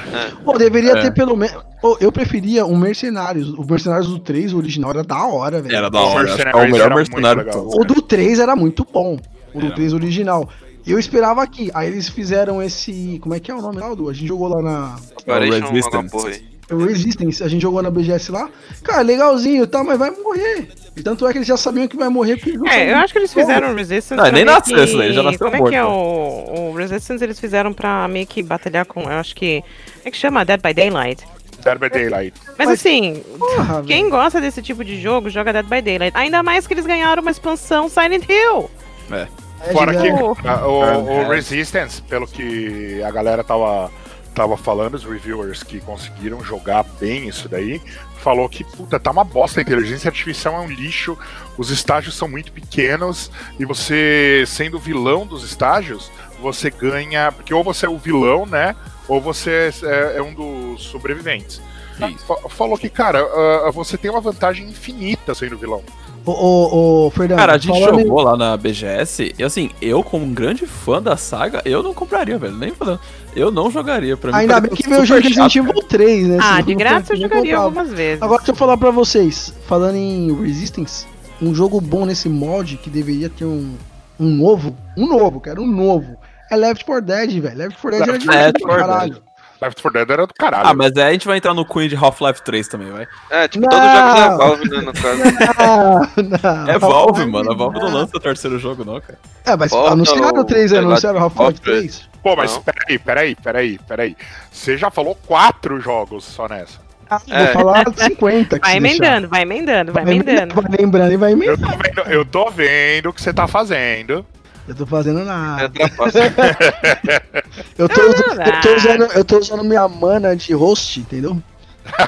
Pô, deveria É. ter pelo menos. Pô, eu preferia o Mercenários. O Mercenários do 3, o original, era da hora, velho. Era da hora. acho que É o melhor mercenário legal. O do 3 era muito bom. O do Era. 3 original. Eu esperava aqui. Aí eles fizeram esse. Como é que é o nome lá, Du? A gente jogou lá na. Operation, Resistance. O Resistance, a gente jogou na BGS lá. Cara, legalzinho e tal, mas vai morrer. E tanto é que eles já sabiam que vai morrer porque eles não É, eu acho que eles fizeram o Resistance. Não, nem nasceu que- isso daí, já nasceu Como é morto. que é o, o Resistance? Eles fizeram pra meio que batalhar com. Eu acho que. Como é que chama? Dead by Daylight. Dead by Daylight. Mas, Mas- assim, Porra, quem gosta desse tipo de jogo joga Dead by Daylight. Ainda mais que eles ganharam uma expansão Silent Hill. velho. Fora É, que o, o É. Resistance, pelo que a galera tava, tava falando, os reviewers que conseguiram jogar bem isso daí, falou que, puta, tá uma bosta. A inteligência artificial é um lixo, os estágios são muito pequenos, e você, sendo vilão dos estágios, você ganha. Porque ou você é o vilão, né? Ou você é, é um dos sobreviventes. Isso. Fa- Falou que, cara, ah, você tem uma vantagem infinita sendo vilão. Ô, ô, ô, Fernando. Cara, a gente jogou lá na BGS e assim, eu como um grande fã da saga, eu não compraria, velho. Nem falando. Eu não jogaria pra mim. Ainda bem que veio o jogo Resident Evil 3, né? Ah, de graça eu jogaria comprava. algumas vezes. Agora, deixa eu falar pra vocês, falando em Resistance, um jogo bom nesse mod que deveria ter um, um novo, um novo, cara, um novo, é Left 4 Dead, velho. Left 4 Dead era Left divertido 4 pra Dead. Left 4 Dead era do caralho. Ah, mas aí a gente vai entrar no Queen de Half-Life 3 também, vai. É, tipo, Não. todos os jogos da Valve, né, no caso. Não, não. É Valve, mano. A. Valve não lança o terceiro jogo, não, cara. É, mas Volta anunciaram o 3, o- anunciaram o Half-Life Half-Life 3. Pô, mas Não. peraí, peraí, peraí, peraí. Você já falou quatro jogos só nessa. Ah, É. Vou falar 50 que Vai emendando, vai emendando, vai emendando. Vai lembrando e vai Eu emendando. tô vendo, eu tô vendo o que você tá fazendo. Eu tô fazendo É nada. trapaça. Eu tô, usando, eu, tô Ah. usando, eu tô usando minha mana de host, entendeu?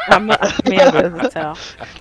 Ah, Meu Deus do céu.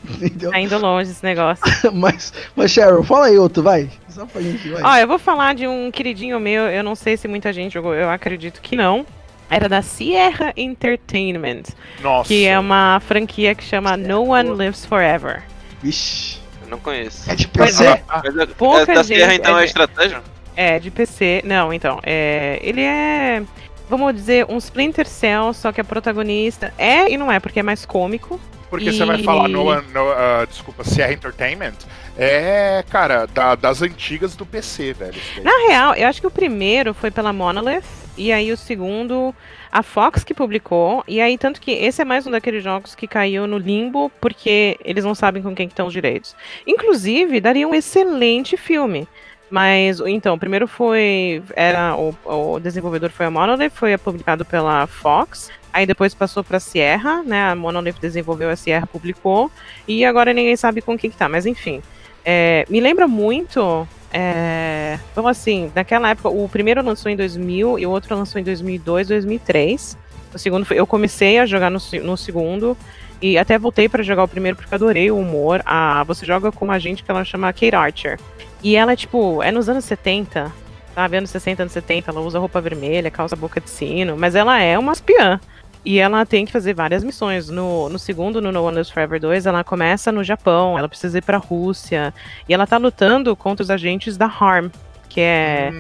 Entendeu? Tá indo longe esse negócio. Mas, mas Cheryl, fala aí outro, vai. Só pra gente, vai. Ó, eu vou falar de um queridinho meu, eu não sei se muita gente jogou, eu acredito que não. Era da Sierra Entertainment, Nossa. que é uma franquia que chama No One Lives Forever. Vixe. Eu não conheço. É de PC? é. Mas é, Pouca é da gente- Sierra, então, é é estratégia? É, de PC. Não, então, é, ele é, vamos dizer, um Splinter Cell, só que a protagonista é e não é, porque é mais cômico. Porque você vai E- falar no, no ah, desculpa, Sierra Entertainment. É, cara, da- das antigas do PC, velho. Na real, eu acho que o primeiro foi pela Monolith, e aí o segundo, a Fox que publicou, e aí tanto que esse é mais um daqueles jogos que caiu no limbo, porque eles não sabem com quem que estão os direitos. Inclusive, daria um excelente filme. Mas, então, o primeiro foi. Era, o, o desenvolvedor foi a Monolith, foi publicado pela Fox. Aí depois passou pra Sierra, né? A Monolith desenvolveu, a Sierra publicou. E agora ninguém sabe com quem que tá. Mas enfim. É, me lembra muito. É, vamos assim, naquela época, o primeiro lançou em 2000 e o outro lançou em 2002, 2003. O segundo foi, eu comecei a jogar no, no segundo e até voltei pra jogar o primeiro porque adorei o humor. A, você joga com uma gente que ela chama Kate Archer. E ela, tipo, é nos anos 70, sabe? Anos 60, anos 70, ela usa roupa vermelha, calça boca de sino, mas ela é uma espiã. E ela tem que fazer várias missões. No, no segundo, no No One Lives Forever 2, ela começa no Japão, ela precisa ir pra Rússia. E ela tá lutando contra os agentes da Harm, que é.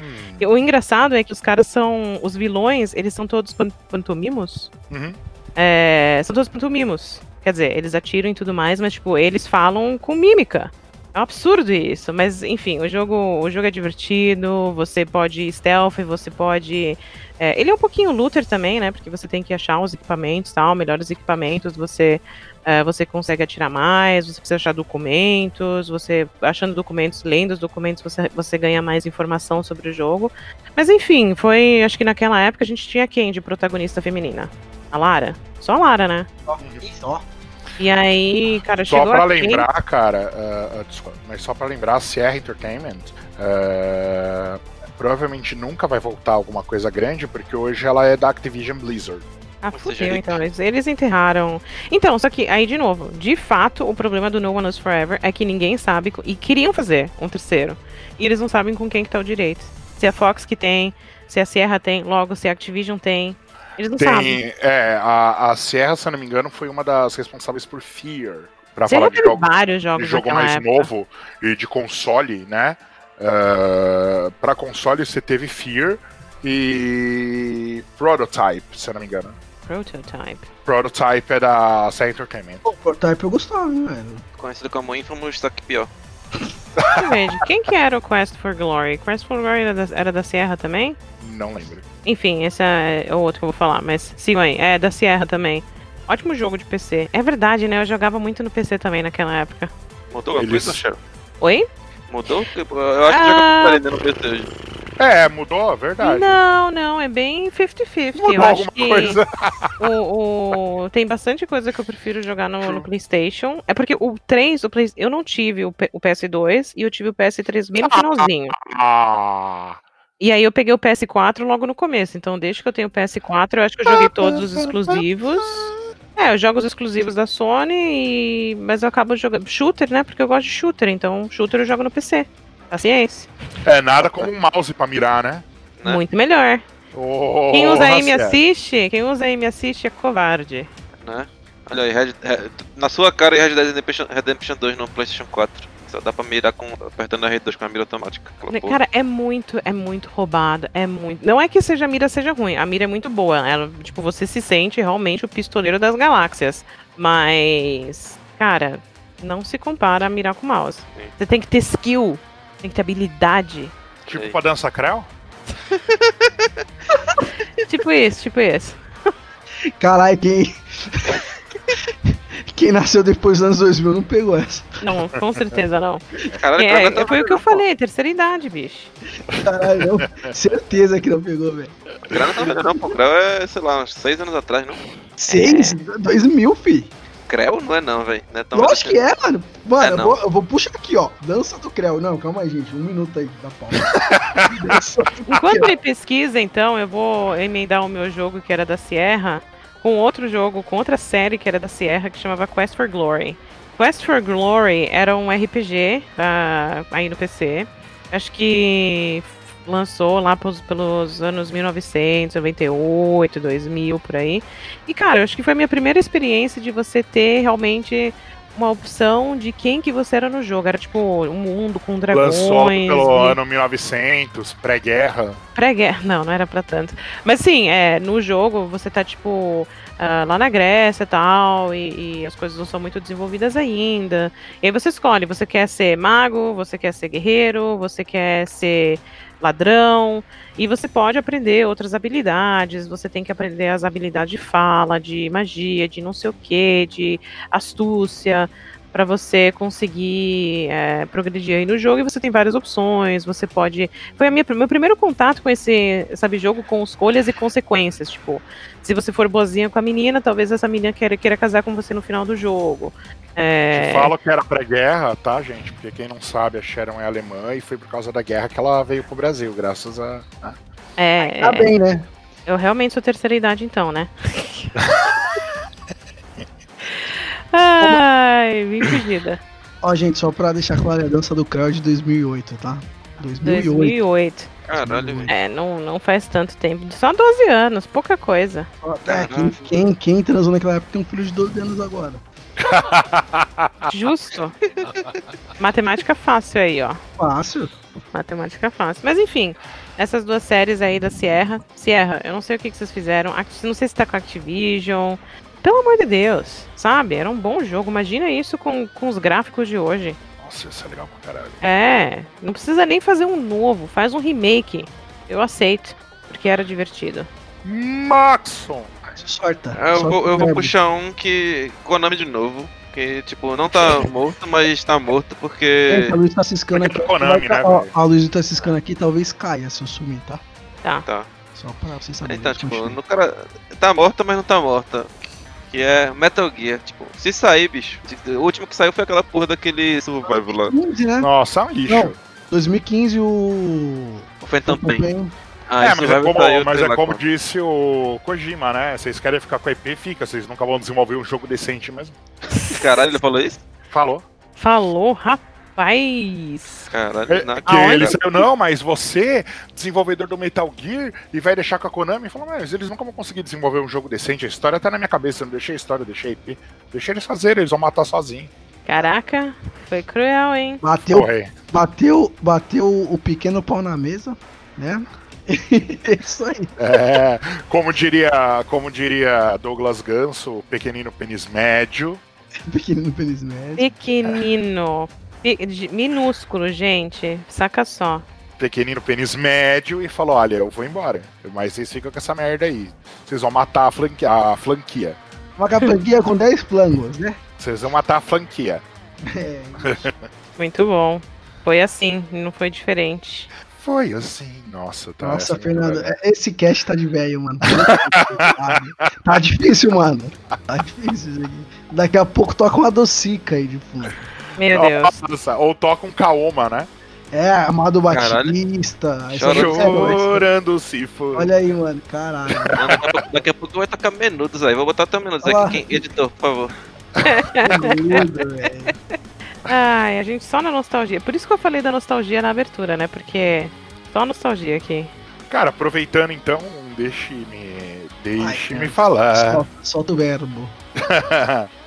Hum, O engraçado é que os caras são. Os vilões, eles são todos pan- pantomimos. uhum. É, são todos pantomimos. Quer dizer, eles atiram e tudo mais, mas, tipo, eles falam com mímica. É um absurdo isso, mas enfim, o jogo, o jogo é divertido, você pode stealth, você pode. é, ele é um pouquinho looter também, né? Porque você tem que achar os equipamentos tal, melhores equipamentos, você, é, você consegue atirar mais, você precisa achar documentos, você achando documentos, lendo os documentos, você, você ganha mais informação sobre o jogo. Mas enfim, foi. Acho que naquela época a gente tinha quem de protagonista feminina? A Lara? Só a Lara, né? Ó, E aí, cara, Só chegou pra a Kate- lembrar, cara, ah, desculpa, mas só pra lembrar, a Sierra Entertainment ah, provavelmente nunca vai voltar alguma coisa grande, porque hoje ela é da Activision Blizzard. Ah, fudeu, então. Eles, eles enterraram. Então, só que aí, de novo, de fato, o problema do No One Knows Forever é que ninguém sabe. E queriam fazer um terceiro. E eles não sabem com quem que tá o direito. Se a Fox que tem, se a Sierra tem, logo se a Activision tem. Eles não sabem. Tem, é, a, a Sierra, se eu não me engano, foi uma das responsáveis por Fear, pra Sierra falar de jogo, vários de jogos jogo naquela mais época. novo e de console, né? Uh, pra console você teve Fear e Prototype, se eu não me engano. Prototype. Prototype é da Sierra Entertainment. o Prototype eu gostava, hein, velho. Conhecido como Infamous, só que pior. De quem que era o Quest for Glory? Quest for Glory era da, era da Sierra também? Não lembro. Enfim, esse é o outro que eu vou falar, mas sigam aí. É da Sierra também. Ótimo jogo de PC. É verdade, né? Eu jogava muito no PC também naquela época. Mudou alguma Eles- coisa, Cheryl? Oi? Mudou? Eu acho que Ah. joga muito ainda no PC hoje. É, mudou, é verdade. Não, não, é bem 50-50. Mudou Eu acho alguma que coisa. o, o- tem bastante coisa que eu prefiro jogar no, no PlayStation. É porque o 3, o Play, eu não tive o, P- o PS2 e eu tive o PS3 bem no finalzinho. Ah, E aí eu peguei o PS4 logo no começo. Então, desde que eu tenho o PS4, eu acho que eu joguei todos os exclusivos. É, eu jogo os exclusivos da Sony, e... mas eu acabo jogando. Shooter, né? Porque eu gosto de shooter, então shooter eu jogo no PC. Paciência. é nada como um mouse pra mirar, né? Né? Muito melhor. Oh, Quem usa aí e me assiste, quem usa aí e me assiste é covarde. Né? Olha aí, Red- Red- na sua cara Red Dead Redemption, Redemption 2 no PlayStation 4. Só dá pra mirar com, apertando a R2 com a mira automática. porra. Cara, é muito, é muito roubado, é muito. Não é que seja a mira seja ruim, a mira é muito boa. Ela, tipo, você se sente realmente o pistoleiro das galáxias. Mas, cara, não se compara a mirar com mouse. Sim. Você tem que ter skill, tem que ter habilidade. Tipo pra dança creu? Tipo isso, tipo isso. Caralho, quem. Quem nasceu depois dos anos 2000 não pegou essa. Não, com certeza não. Caralho, É, Creu foi o que eu falei, terceira idade, bicho. Caralho, não. certeza que não pegou, velho. Creu não tá vendo não, pô. Creu é, sei lá, uns 6 anos atrás, não? Seis? 2000, fi. Creu não é não, velho. Não é tão Lógico que é, mano. Mano, É, eu, vou, eu vou puxar aqui, ó. Dança do Creu. Não, calma aí, gente. Um minuto aí da pausa. Enquanto ele pesquisa, então, eu vou emendar o meu jogo que era da Sierra com outro jogo, com outra série que era da Sierra que chamava Quest for Glory. Quest for Glory era um RPG ah, aí no PC. Acho que lançou lá pros- pelos anos 1998, 2000, por aí. E, cara, eu acho que foi a minha primeira experiência de você ter realmente uma opção de quem que você era no jogo. Era tipo um mundo com dragões. Lançou pelo e- ano 1900, pré-guerra. Pré-guerra, não, não era pra tanto. Mas sim, é, no jogo você tá, tipo, ah, lá na Grécia e tal, e, e as coisas não são muito desenvolvidas ainda. E aí você escolhe, você quer ser mago, você quer ser guerreiro, você quer ser ladrão, e você pode aprender outras habilidades, você tem que aprender as habilidades de fala, de magia, de não sei o que, de astúcia, para você conseguir é, progredir aí no jogo, e você tem várias opções, você pode foi a minha, meu primeiro contato com esse, sabe, jogo com escolhas e consequências. Tipo, se você for boazinha com a menina, talvez essa menina queira, queira casar com você no final do jogo. É, Fala que era pré-guerra, tá, gente? Porque quem não sabe, a Sharon é alemã e foi por causa da guerra que ela veio pro Brasil, graças a. a- é, Tá bem, né? eu realmente sou terceira idade, então, né? Ai, vim fugida. Ó, gente, só pra deixar claro, é a dança do é de 2008, tá? 2008. 2008. Caralho, velho. É, não, não faz tanto tempo. Só 12 anos, pouca coisa. É, quem, quem, quem transou naquela época tem um filho de 12 anos agora. Justo. Matemática fácil aí, ó. Fácil. Matemática fácil. Mas enfim, essas duas séries aí da Sierra. Sierra, eu não sei o que, que vocês fizeram. Não sei se tá com Activision. Pelo amor de Deus, sabe? Era um bom jogo. Imagina isso com, com os gráficos de hoje. Nossa, isso é legal pra caralho. É, não precisa nem fazer um novo, faz um remake. Eu aceito, porque era divertido. Maxon! Sorta. Eu Sorta vou, eu vou puxar um que. Konami de novo. Que, tipo, não tá morto, mas tá morto porque. Gente, a Luiz tá ciscando Porque aqui. é Konami, vai ca- né, ó, a Luiz tá ciscando aqui, talvez caia se eu sumir, tá? Tá. Tá. Só pra vocês saberem. Então, tipo, no cara. Tá morta, mas não tá morta. Que é Metal Gear. Tipo, se sair, bicho. O último que saiu foi aquela porra daquele Survival lá. 15, né? Nossa, é um lixo. Não. 2015 o. O Phantom Pain. Ah, é, mas é como, mas é como disse o Kojima, né? Vocês querem ficar com a IP, fica. Vocês nunca vão desenvolver um jogo decente mesmo. Caralho, ele falou isso? Falou. Falou, rapaz. Caralho, É, não, que Aonde? ele saiu, não, mas você, desenvolvedor do Metal Gear, e vai deixar com a Konami, falou, mas eles nunca vão conseguir desenvolver um jogo decente, a história tá na minha cabeça, eu não deixei a história, deixei. Deixei eles fazerem, eles vão matar sozinho. Caraca, foi cruel, hein? Bateu, bateu, bateu o pequeno pau na mesa, né? é isso aí. É, como diria, como diria Douglas Ganso, pequenino pênis médio. Pequenino pênis médio. Pequenino. Minúsculo, gente. Saca só. Pequenino pênis médio e falou: Olha, eu vou embora. Mas vocês ficam com essa merda aí. Vocês vão matar a flanquia. A flanquia. Uma capanguinha com 10 plangos, né? Vocês vão matar a flanquia. É, Muito bom. Foi assim, não foi diferente. Foi assim. Nossa, tá. Nossa, essa Fernando, memória- é- esse cast tá de velho, mano. tá difícil, mano. Tá difícil isso aqui. Daqui a pouco toca uma docica aí de fundo. Meu Deus. Nossa, ou toca um Kaoma, né? É, Amado. Batista. é. Chorando se for. Olha aí, mano. Caralho. Mano, daqui a pouco- vai tocar menudos aí. Vou botar até menudos Olha lá. aqui. Quem, editor, por favor. Lindo, velho. Ai, a gente só na nostalgia. Por isso que eu falei da nostalgia na abertura, né? Porque só nostalgia aqui. Cara, aproveitando então, deixe-me. Deixe-me falar. Solta, solta o verbo.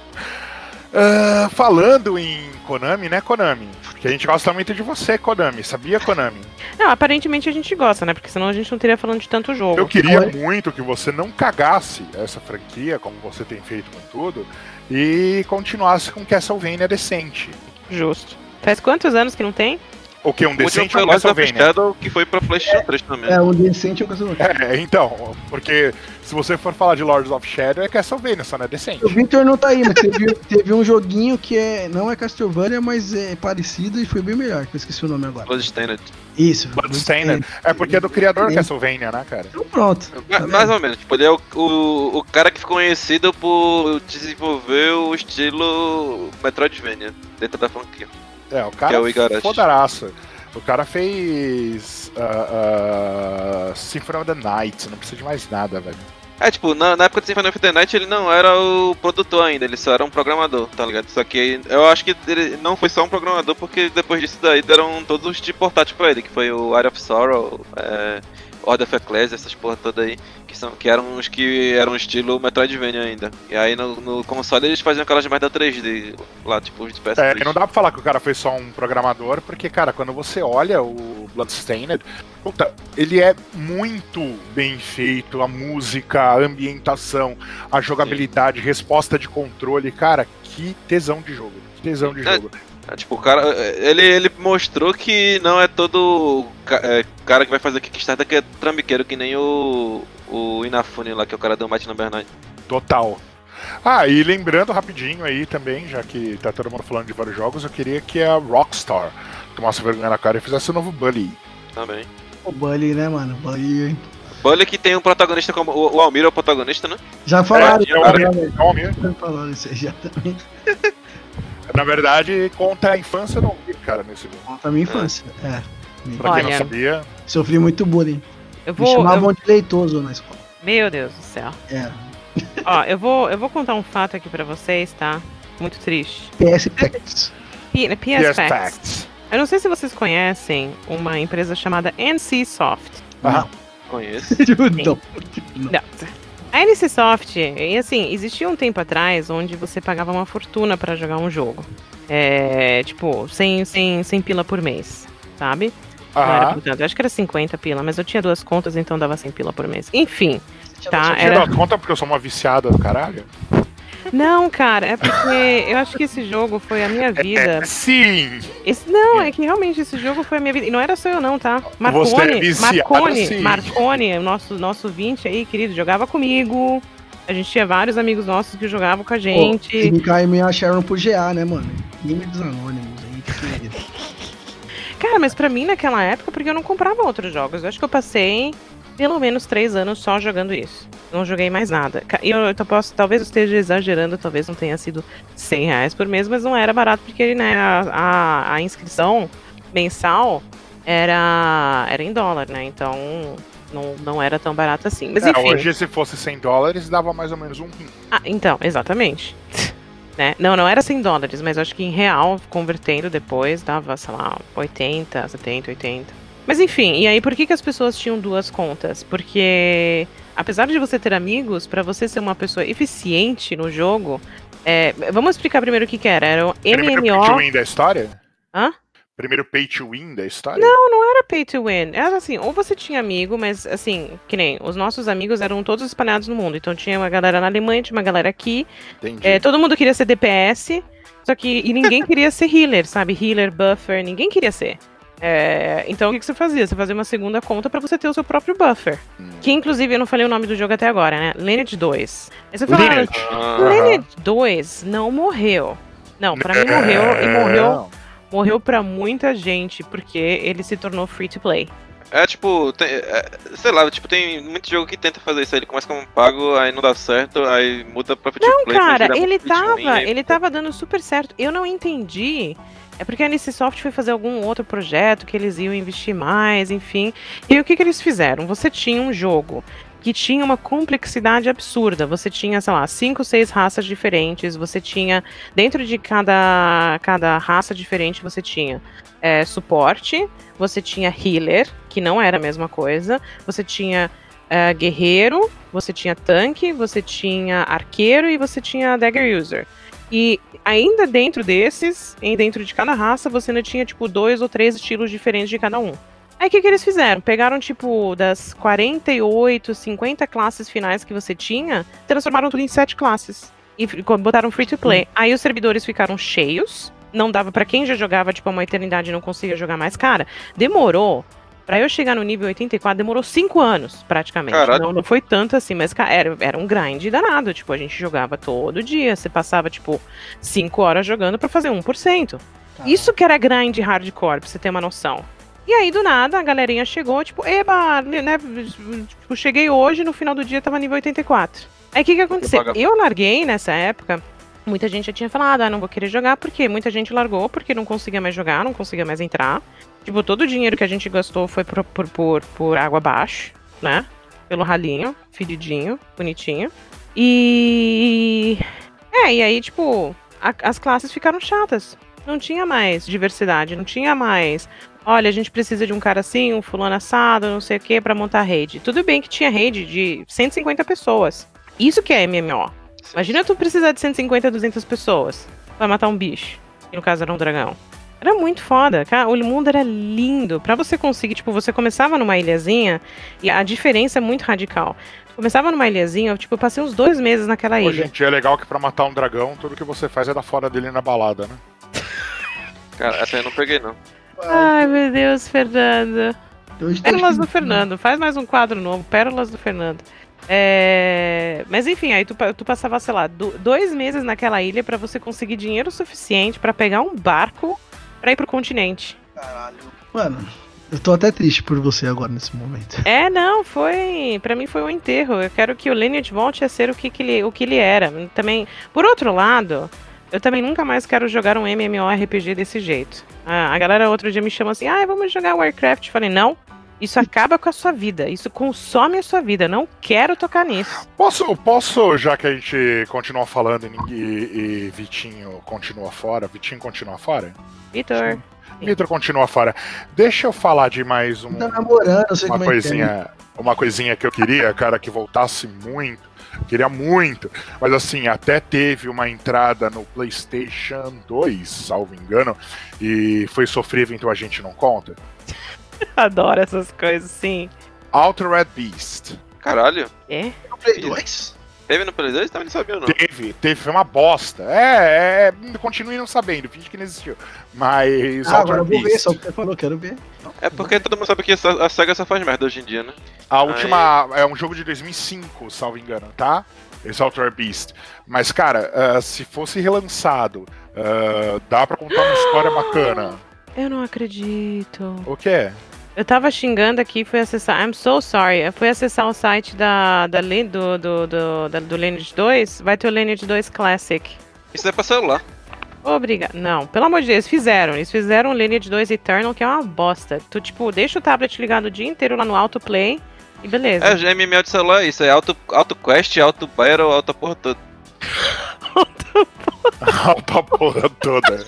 Ah, falando em Konami, né, Konami? Que a gente gosta muito de você, Konami. Sabia, Konami? Não, aparentemente a gente gosta, né? Porque senão a gente não teria falando de tanto jogo. Eu queria Olha. muito que você não cagasse essa franquia, como você tem feito com tudo, e continuasse com Castlevania decente. Justo. Faz quantos anos que não tem? O que? Um decente ou Castlevania? Shadow, que foi pra PlayStation 3 também. É, um decente eu consigo. É, então, porque se você for falar de Lords of Shadow, é Castlevania, só não é decente. O Victor não tá aí, mas teve, teve um joguinho que é, não é Castlevania, mas é parecido e foi bem melhor, que eu esqueci o nome agora. Bloodstained. Isso. Bloodstained. É porque é do criador Sim. Castlevania, né, cara? Então pronto. Ma- Tá Mais vendo? ou menos, tipo, ele é o, o, o cara que ficou conhecido por desenvolver o estilo Metroidvania dentro da franquia. É, o cara é o Igarashi. fodaraço. O cara fez uh, uh, Symphony of the Night, não precisa de mais nada, velho. É, tipo, na, na época de Symphony of the Night ele não era o produtor ainda, ele só era um programador, tá ligado? Só que eu acho que ele não foi só um programador, porque depois disso daí deram todos os de portátil pra ele, que foi o Art of Sorrow, é, Order of Ecclesia, essas porra toda aí, que, são, que eram os que eram estilo Metroidvania ainda. E aí no, no console eles faziam aquelas merda 3D lá, tipo, os de PS3. É, não dá pra falar que o cara foi só um programador, porque, cara, quando você olha o Bloodstained, puta, ele é muito bem feito, a música, a ambientação, a jogabilidade, resposta de controle, cara, que tesão de jogo. Que tesão de É, jogo. É, tipo, o cara, ele, ele mostrou que não é todo ca- é, cara que vai fazer Kickstarter que é trambiqueiro, que nem o, o Inafune lá, que é o cara do Might Number 9. Total. Ah, e lembrando rapidinho aí também, já que tá todo mundo falando de vários jogos, eu queria que a Rockstar tomasse vergonha na cara e fizesse o novo Bully. Também. O Bully, né, mano? Bully. Bully que tem um protagonista como. O, o Almir é o protagonista, né? Já falaram, É, falaram, Não, meu, já falaram isso aí já também. Na verdade, conta a infância do Almir, cara, nesse jogo. Conta a minha infância. É. Pra quem não Olha. sabia, Sofri muito bullying. Eu Me vou. chamavam eu- de leitoso na escola. Meu Deus do céu. É. Ó, eu vou, eu vou contar um fato aqui pra vocês, tá? Muito triste. PS Pacts. P- PS, Yes, Facts. Facts. Eu não sei se vocês conhecem uma empresa chamada NC Soft. Aham. Conheço. Não. Não. A NC Soft, e assim, existia um tempo atrás onde você pagava uma fortuna pra jogar um jogo. É, tipo, sem, sem, sem pila por mês, sabe? Não era por tanto, eu acho que era 50 pila, mas eu tinha duas contas, então dava 100 pila por mês. Enfim, tá, Você era... dá conta porque eu sou uma viciada do caralho? Não, cara, é porque eu acho que esse jogo foi a minha vida. É, sim! Esse, não, é que realmente esse jogo foi a minha vida. E não era só eu, não, tá? Marconi, Você é viciado, Marconi, sim. Nosso, nosso 20 aí, querido, jogava comigo. A gente tinha vários amigos nossos que jogavam com a gente. Se me me acharam pro GA, né, mano? Game dos Anônimos aí, que querido. Cara, mas pra mim naquela época, porque eu não comprava outros jogos. Eu acho que eu passei pelo menos três anos só jogando isso. Não joguei mais nada. E eu, eu posso, talvez eu esteja exagerando, talvez não tenha sido 100 reais por mês, mas não era barato porque né, a, a, a inscrição mensal era, era em dólar, né? Então não, não era tão barato assim. Mas É, enfim. hoje, se fosse 100 dólares, dava mais ou menos um rim. Ah, então, exatamente. Né? Não, não era 100 dólares, mas acho que em real, convertendo depois, dava, sei lá, 80, 70, 80. Mas enfim, e aí por que, que as pessoas tinham duas contas? Porque, apesar de você ter amigos, pra você ser uma pessoa eficiente no jogo, é, vamos explicar primeiro o que, que era. Era o Primeiro MMO. win da história? Hã? Primeiro pay to win da história? Não, não era pay to win. Era assim, ou você tinha amigo, mas assim, que nem os nossos amigos eram todos espalhados no mundo. Então tinha uma galera na Alemanha, tinha uma galera aqui. Entendi. É, todo mundo queria ser DPS, só que e ninguém queria ser healer, sabe? Healer, buffer, ninguém queria ser. É, então o que, que você fazia? Você fazia uma segunda conta pra você ter o seu próprio buffer. Hum. Que inclusive eu não falei o nome do jogo até agora, né? Lineage 2. Aí você fala, Lineage. Ah, Lineage 2 não morreu. Não, pra mim morreu e morreu. Morreu pra muita gente porque ele se tornou free to play. É tipo, tem- é, sei lá, tipo, tem muito jogo que tenta fazer isso aí. Ele começa como pago, aí não dá certo, aí muda pra free to Não, play. depois cara, ele tava, aí- ele tava dando super certo. Eu não entendi. É porque a NCSoft foi fazer algum outro projeto que eles iam investir mais, enfim. E aí, o que, que eles fizeram? Você tinha um jogo que tinha uma complexidade absurda. Você tinha, sei lá, cinco, seis raças diferentes. Você tinha, dentro de cada, cada raça diferente, você tinha é, suporte, você tinha healer, que não era a mesma coisa. Você tinha é, guerreiro, você tinha tanque, você tinha arqueiro e você tinha dagger user. E ainda dentro desses, dentro de cada raça, você ainda tinha, tipo, dois ou três estilos diferentes de cada um. Aí o que, que eles fizeram? Pegaram, tipo, das 48, 50 classes finais que você tinha, transformaram tudo em sete classes. E botaram free to play. Aí os servidores ficaram cheios. Não dava pra quem já jogava, tipo, uma eternidade e não conseguia jogar mais. Cara, demorou. Pra eu chegar no nível 84, demorou 5 anos, praticamente. Caralho. Não, não foi tanto assim, mas era, era um grind danado. Tipo, a gente jogava todo dia. Você passava, tipo, 5 horas jogando pra fazer 1%. Isso que era grind hardcore, pra você ter uma noção. E aí, do nada, a galerinha chegou, tipo, eba, né? Tipo, cheguei hoje, no final do dia tava nível 84. Aí o que que aconteceu? Eu larguei nessa época. Muita gente já tinha falado, ah, não vou querer jogar, porque muita gente largou porque não conseguia mais jogar, não conseguia mais entrar. Tipo, todo o dinheiro que a gente gastou foi por, por, por, por água abaixo, né? Pelo ralinho, fedidinho, bonitinho. E. É, e aí, tipo, a- as classes ficaram chatas. Não tinha mais diversidade, não tinha mais. Olha, a gente precisa de um cara assim, um fulano assado, não sei o que, pra montar rede. Tudo bem que tinha rede de 150 pessoas. Isso que é MMO. Imagina tu precisar de 150, 200 pessoas pra matar um bicho. Que no caso era um dragão. Era muito foda, cara. O mundo era lindo. Pra você conseguir, tipo, você começava numa ilhazinha e a diferença é muito radical. Começava numa ilhazinha, eu, tipo, eu passei uns dois meses naquela Pô, ilha. gente, é legal que pra matar um dragão, tudo que você faz é dar fora dele na balada, né? Cara, essa eu não peguei, não. Ai, meu Deus, gente tá Pérolas do Fernando. Faz mais um quadro novo. Pérolas do Fernando. É... Mas enfim, aí tu, tu passava, sei lá, do- dois meses naquela ilha pra você conseguir dinheiro suficiente pra pegar um barco pra ir pro continente. Mano, eu tô até triste por você agora nesse momento. É, não, foi. Pra mim foi um enterro. Eu quero que o Lineage volte a ser o que, que ele, o que ele era. Também, por outro lado, eu também nunca mais quero jogar um MMORPG desse jeito. A, a galera outro dia me chama assim: ah, vamos jogar Warcraft. Eu falei: não, isso acaba com a sua vida. Isso consome a sua vida. Não quero tocar nisso. Posso, posso, já que a gente continua falando e, ninguém- e Vitinho continua fora, Vitinho continua fora? Vitor. Vitor continua fora. Deixa eu falar de mais um, Tá namorando, uma é é. coisinha, uma coisinha que eu queria, cara, que voltasse muito. Queria muito. Mas assim, até teve uma entrada no PlayStation 2, salvo engano, e foi sofrível, então a gente não conta. Adoro essas coisas, sim. Altered Beast. Caralho. É? No Play 2? Teve no Play 2? Também não sabia, não. Teve, teve, foi uma bosta. É, é continue não sabendo, finge que não existiu. Mas Ah, agora eu vou ver, só porque você falou, quero ver. É porque todo mundo sabe que a SEGA só faz merda hoje em dia, né? A última é um jogo de 2005, salvo engano, tá? Esse Altered Beast. Mas, cara, ah, se fosse relançado, ah, dá pra contar uma história bacana. Eu não acredito. O que Eu tava xingando aqui, fui acessar. I'm so sorry. Eu fui acessar o site da, da, do, do, do, da- do Lineage 2. Vai ter o Lineage 2 Classic. Isso é pra celular. Obrigado. Não, pelo amor de Deus, eles fizeram. Eles fizeram o Lineage 2 Eternal, que é uma bosta. Tu, tipo, deixa o tablet ligado o dia inteiro lá no autoplay e beleza. É, MMO de celular é isso. É auto, auto quest, auto battle, auto porra toda. Alta porra toda.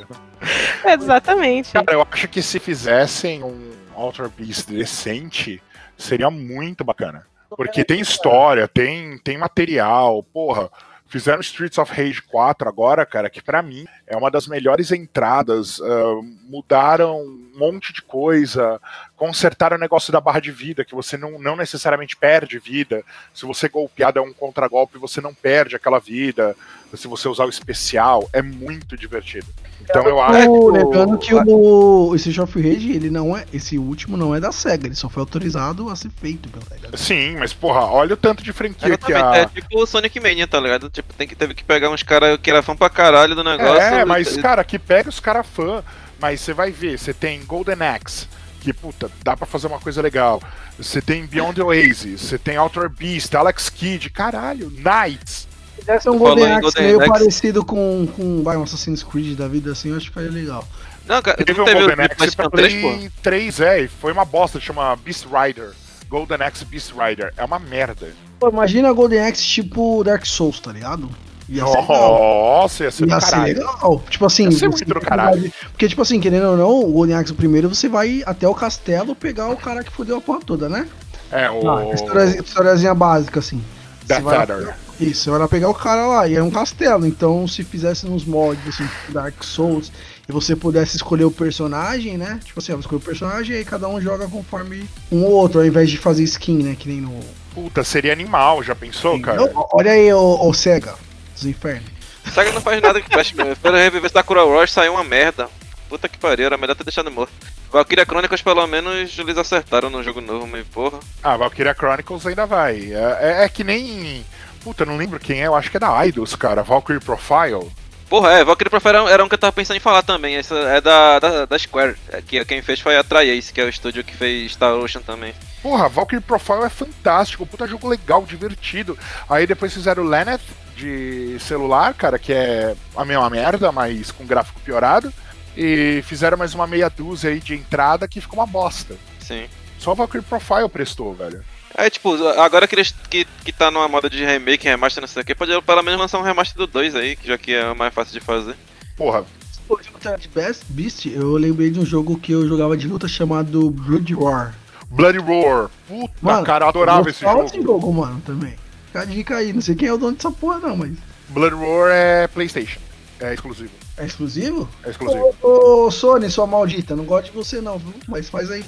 Exatamente. Cara, eu acho que se fizessem um Altered Beast decente, seria muito bacana. Porque tem história, tem, tem material, porra. Fizeram Streets of Rage 4 agora, cara, que pra mim é uma das melhores entradas. ah, mudaram um monte de coisa, consertaram o negócio da barra de vida, que você não, não necessariamente perde vida. Se você golpear dar um contragolpe, você não perde aquela vida. Se você usar o especial, é muito divertido. Então eu acho. O, lembrando que o Street of Rage, ele não é. Esse último não é da SEGA, ele só foi autorizado a ser feito pela SEGA. Sim, mas porra, olha o tanto de franquia que Exatamente. É a. tipo o Sonic Mania, tá ligado? Tipo, tem que, teve que pegar uns caras que era fã pra caralho do negócio. É, mas, e- cara, que pega os caras fã. Mas você vai ver, você tem Golden Axe, que, puta, dá pra fazer uma coisa legal. Você tem Beyond the Oasis, você tem Outer Beast, Alex Kidd, caralho, Knights. Se tivesse um Golden Axe meio Axe. parecido com, com vai, um Assassin's Creed da vida assim, eu acho que faria legal. Não, cara, Teve não um teve Golden Axe pra 3, pô? Play 3, é, e foi uma bosta, chama Beast Rider. Golden Axe Beast Rider. É uma merda. Pô, imagina Golden Axe tipo Dark Souls, tá ligado? Ia ser legal. Nossa, ia ser do Ia ser caralho. legal. Tipo assim, Ia ser você muito do caralho. vai- Porque, tipo assim, querendo ou não, o Golden Axe primeiro você vai até o castelo pegar o cara que fodeu a porra toda, né? É, o Não, históriazinha, historiazinha básica, assim. Death vai- Adder. Isso, lá pegar o cara lá, e é um castelo, então se fizesse uns mods assim, Dark Souls, e você pudesse escolher o personagem, né? Tipo assim, ó, escolher o personagem e aí cada um joga conforme um ou outro, ao invés de fazer skin, né? Que nem no. Puta, seria animal, já pensou, cara? Não, olha aí, o, o Sega dos infernos. Saga não faz nada que preste mesmo. Espera reviver Sakura Rush saiu uma merda. Puta que pariu, era melhor ter deixado morto. Valkyria Chronicles pelo menos eles acertaram no jogo novo, mas porra. Ah, Valkyria Chronicles ainda vai. É, é- é que nem. Puta, não lembro quem é, eu acho que é da Idols, cara. Valkyrie Profile. Porra, é, Valkyrie Profile era- era um que eu tava pensando em falar também. Essa é da, da, da Square. É, que quem fez foi a Triace, que é o estúdio que fez Star Ocean também. Porra, Valkyrie Profile é fantástico, puta jogo legal, divertido. Aí depois fizeram o Lenneth de celular, cara, que é a mesma merda, mas com gráfico piorado. E fizeram mais uma meia dúzia aí de entrada que ficou uma bosta. Sim. Só o Valkyrie Profile prestou, velho. É, tipo, agora que eles que, que tá numa moda de remake, remaster, não sei o que, pode pelo menos lançar um remaster do 2 aí, que já que é mais fácil de fazer. Porra, Pô, de luta de Best Beast, eu lembrei de um jogo que eu jogava de luta chamado Blood War. Bloody Roar. Puta, Mano, cara, eu adorava esse jogo. desse jogo, mano, também. Fica a dica aí, não sei quem é o dono dessa porra não, mas... Bloody Roar é PlayStation. É exclusivo. É exclusivo? É exclusivo. Ô, ô, Sony, sua maldita, não gosto de você não, viu? Mas faz aí.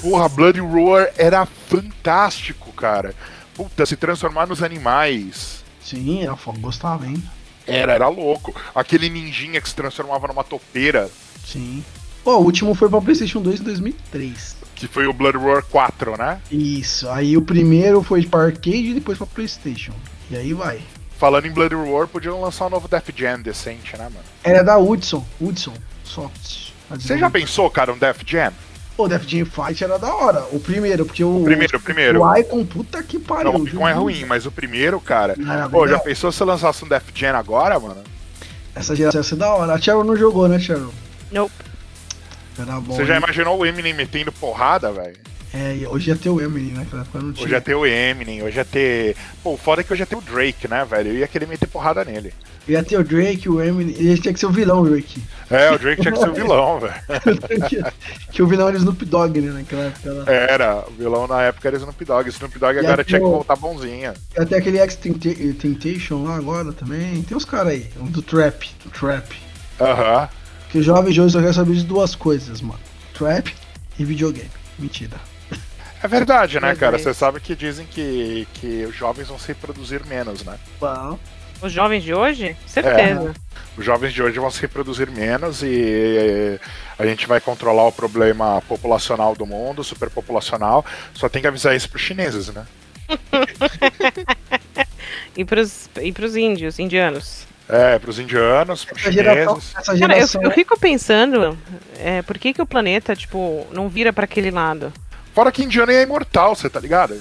Porra, Bloody Roar era fantástico, cara. Puta, se transformar nos animais. Sim, eu gostava, hein? Era, era louco. Aquele ninjinha que se transformava numa topeira, Sim. Pô, o último foi pra PlayStation 2 em 2003. que foi o Blood Roar 4, né? Isso, aí o primeiro foi pra arcade e depois pra PlayStation. E aí vai. Falando em Blood Roar, podiam lançar um novo Def Jam decente, né, mano? Era da Hudson, Hudson Soft. Você já pensou, cara, um Def Jam? Pô, Death Jam Fight era da hora. O primeiro, porque o. Primeiro, o primeiro. O Icon, puta que pariu. Não, o Icon é ruim, mas o primeiro, cara. Pô, já pensou se lançasse um Def Jam agora, mano? Essa geração ia ser da hora. A Cheryl não jogou, né, Cheryl? Nope. Era bom. Você já imaginou o Eminem metendo porrada, velho? É, hoje ia ter o Emily, né? Naquela época não tinha. Hoje ia ter o Eminem, hoje ia ter. Pô, o foda que hoje ia ter o Drake, né, velho? Eu ia querer meter porrada nele. Ia ter o Drake, o Emily. Ele tinha que ser o vilão, o Drake. É, o Drake tinha que ser o vilão, velho. que o vilão era o Snoop Dogg, né? Naquela época lá. Era, o vilão na época era Snoop Dogg. Snoop Dogg E agora tinha que o- voltar bonzinha. E até aquele X-Temptation lá agora também. Tem uns caras aí. Um do Trap. Do Trap. Aham. Que o jovem de hoje só quer saber de duas coisas, mano. Trap e videogame. Mentira. É verdade, né, cara? Você sabe que dizem que, que os jovens vão se reproduzir menos, né? Bom. Os jovens de hoje? Certeza. Os jovens de hoje vão se reproduzir menos e a gente vai controlar o problema populacional do mundo, superpopulacional. Só tem que avisar isso pros chineses, né? E, pros, e pros índios, indianos. É, pros indianos, pros Essa geração. chineses. Essa Cara, eu, geração eu fico pensando, é, por que, que o planeta, tipo, não vira pra aquele lado? Fora que indiano é imortal, você tá ligado?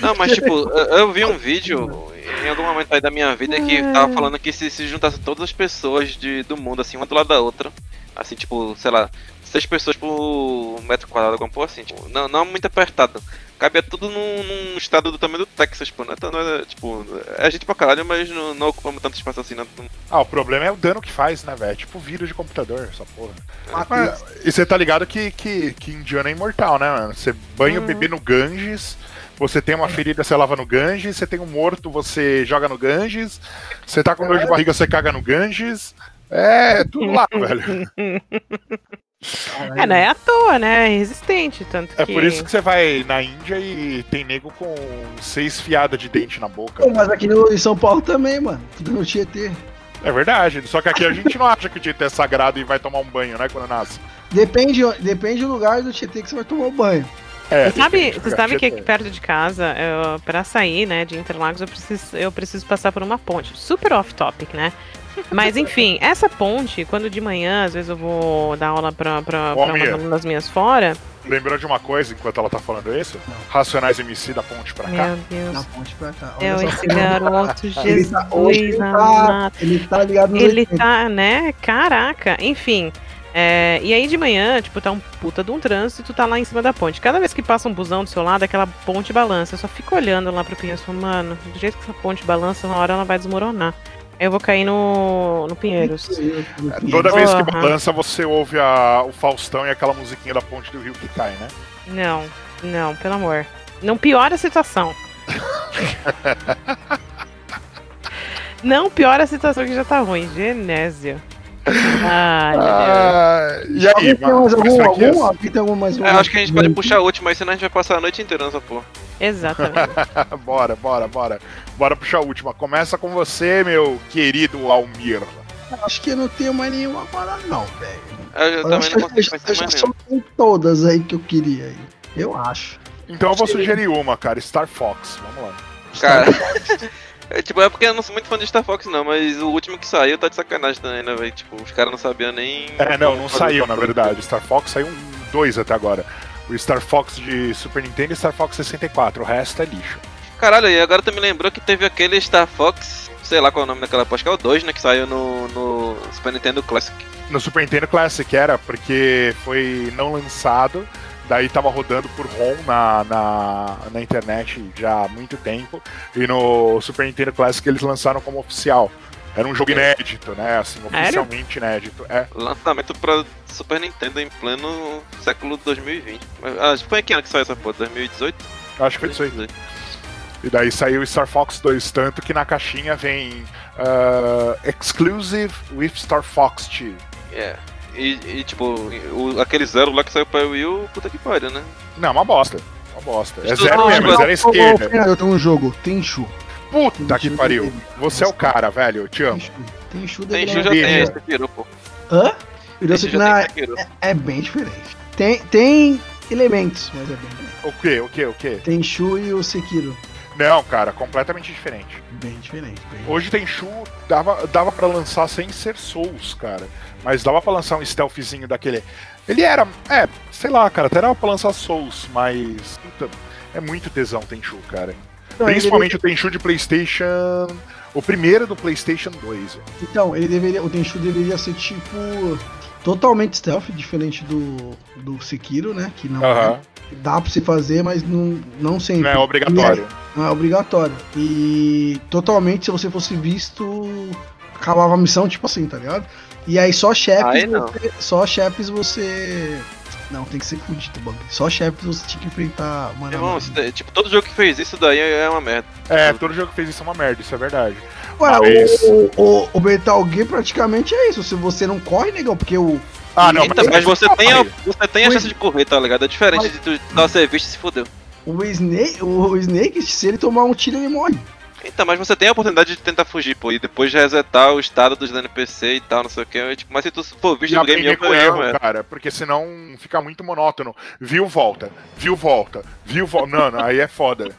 Não, mas tipo, eu, eu vi um vídeo em algum momento aí da minha vida que tava falando que se, se juntasse todas as pessoas de, do mundo, assim, uma do lado da outra, assim, tipo, sei lá, seis pessoas por metro quadrado, alguma porra assim, tipo, não, não muito apertado. Cabia tudo num, num estado do tamanho do Texas, pô, não é, tão- não é, tipo, é gente pra caralho, mas não, não ocupamos tanto espaço assim, não. Ah, o problema é o dano que faz, né, velho? Tipo vírus de computador, essa porra. Mas- e você tá ligado que, que, que indiano é imortal, né, mano? Você banha o bebê no Ganges, você tem uma ferida, você lava no Ganges, você tem um morto, você joga no Ganges, você tá com dor de barriga, você caga no Ganges. É, tudo lá, velho. É, não é à toa, né? É resistente, tanto É que... por isso que você vai na Índia e tem nego com seis fiadas de dente na boca. Mas aqui no, em São Paulo também, mano. Tudo no Tietê. É verdade, só que aqui a gente não acha que o Tietê é sagrado e vai tomar um banho, né, quando nasce. Depende, depende do lugar do Tietê que você vai tomar o banho. É, Você sabe, você sabe que aqui perto de casa, eu, pra sair, né, de Interlagos, eu preciso, eu preciso passar por uma ponte. Super off-topic, né? Mas enfim, essa ponte, quando de manhã, às vezes eu vou dar aula pra, pra, Ô, pra Mia. uma das minhas fora. Lembrou de uma coisa enquanto ela tá falando isso? Racionais MC da ponte pra cá. Meu Deus. Na ponte pra cá. É Olha só. esse garoto, Ele tá, hoje ele Jesus tá, amado. ele tá ligado no Ele tá, né? Caraca, enfim. é, e aí de manhã, tipo, tá um puta de um trânsito e tu tá lá em cima da ponte. Cada vez que passa um busão do seu lado, aquela ponte balança. Eu só fico olhando lá pro e falo, mano, do jeito que essa ponte balança, uma hora ela vai desmoronar. Eu vou cair no, no Pinheiros. Toda vez que balança, você ouve a- o Faustão e aquela musiquinha da ponte do rio que cai, né? Não, não, pelo amor. Não piora a situação. Não piora a situação que já tá ruim. Genésio. Deus. Ah, e aí, tem mais algum? algum? Alguém tem algum mais É, acho que a gente pode puxar a última, aí senão a gente vai passar a noite inteira nessa porra. Exatamente. bora, bora, bora. Bora puxar a última. Começa com você, meu querido Almir. Acho que eu não tenho mais nenhuma parada, não, velho. Eu, eu também acho não que consigo pensar mais nenhuma. soltei todas aí que eu queria aí. Eu acho. Então eu vou sugerir uma, cara. Star Fox. Vamos lá. Cara. É, tipo, é porque eu não sou muito fã de Star Fox, não, mas o último que saiu tá de sacanagem também, né, velho? Tipo, os caras não sabiam nem. É, não, não saiu, na verdade. Star Fox saiu um, dois até agora. O Star Fox de Super Nintendo e Star Fox 64. O resto é lixo. Caralho, e agora tu me lembrou que teve aquele Star Fox, sei lá qual é o nome daquela, acho que é o 2, né, que saiu no, no Super Nintendo Classic. No Super Nintendo Classic era porque foi não lançado, daí tava rodando por ROM na, na, na internet já há muito tempo, e no Super Nintendo Classic eles lançaram como oficial. Era um jogo inédito, né? Assim, oficialmente inédito. É. Lançamento pra Super Nintendo em pleno século 2020. Ah, foi em que ano que saiu essa porra? 2018? eu Acho que foi isso aí. E daí saiu o Star Fox 2, tanto que na caixinha vem ah, Exclusive with Star Fox 2. É. E, e, tipo, o, aquele zero lá que saiu pra Wii U, puta que pariu, né? Não, uma bosta. Uma bosta. É Isso zero não, mesmo, é zero esquerda. Eu tenho um jogo, Tenchu. Puta que pariu. Você é o cara, velho. Eu te amo. Tenchu. Tenchu Tem deveria- já tem, esse virou, pô. Hã? Não, tem é, Sekiro. é bem diferente. Tem, tem elementos, mas é bem diferente. O quê? O quê? O quê? Tenchu e o Sekiro. Não, cara, completamente diferente. Bem diferente. Bem... Hoje tem Shu, dava, dava pra lançar sem ser Souls, cara. Mas dava pra lançar um stealthzinho daquele. Ele era. É, sei lá, cara, até dava pra lançar Souls, mas. Puta, é muito tesão Tenchu, cara. Então, Principalmente o Tenchu de PlayStation. O primeiro do PlayStation 2. velho. Ele, então, ele deveria. O Tenchu deveria ser tipo. Totalmente stealth, diferente do, do Sekiro, né? Que não é. Dá pra se fazer, mas não, não sempre. Não é obrigatório. Não é obrigatório. E totalmente, se você fosse visto, acabava a missão, tipo assim, tá ligado? E aí só chefes. Aí você- só chefes você. Não, tem que ser fudido, bug. Só chefes você tinha que enfrentar. Mano, Irmão, mano. tipo, todo jogo que fez isso daí é uma merda. É, todo jogo que fez isso é uma merda, isso é verdade. Ué, Mas- o, o, o Metal Gear praticamente é isso. Se você não corre, negão, porque o. Ah, não, Então, mas você tem, a, você tem a chance de correr, tá ligado? É diferente de tu dar ser visto e se fodeu. O Snake, o Snake, se ele tomar um tiro, ele morre. Então, mas você tem a oportunidade de tentar fugir, pô, e depois resetar o estado dos NPC e tal, não sei o que. Tipo, mas se tu for visto no game over, com é, erro, é. cara, porque senão fica muito monótono. Viu, volta. Viu, volta. Viu, volta. Não, não, aí é foda.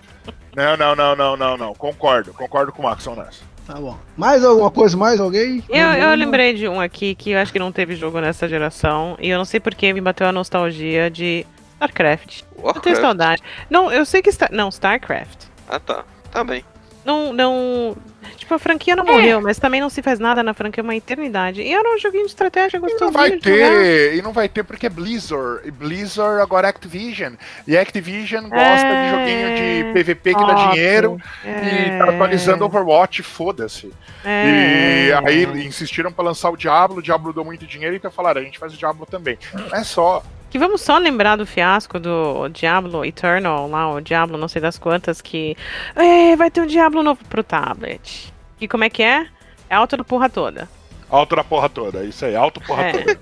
Não, não, não, não, não, não. Concordo, concordo com o Maxon nessa. Tá bom. Mais alguma coisa? Mais alguém? Eu, eu Não? lembrei de um aqui que eu acho que não teve jogo nessa geração. E eu não sei porque me bateu a nostalgia de StarCraft. Eu tenho Warcraft. saudade. Não, eu sei que. Star... Não, StarCraft. Ah, tá. Tá bem. Não, não. Tipo, a franquia não morreu, mas também não se faz nada na franquia uma eternidade. E era um joguinho de estratégia E não vai de ter, e não vai ter porque é Blizzard. E Blizzard agora é Activision. E Activision gosta de É. joguinho de PVP que dá jogar. dinheiro. É, E tá atualizando Overwatch, foda-se. é. E aí insistiram pra lançar o Diablo, o Diablo deu muito dinheiro, então falaram, a gente faz o Diablo também. Não é só. Que vamos só lembrar do fiasco do Diablo Eternal, lá, o Diablo não sei das quantas, que "É, vai ter um Diablo novo pro tablet. E como é que é? É alto da porra toda. Alto da porra toda, isso aí, alto porra É. toda.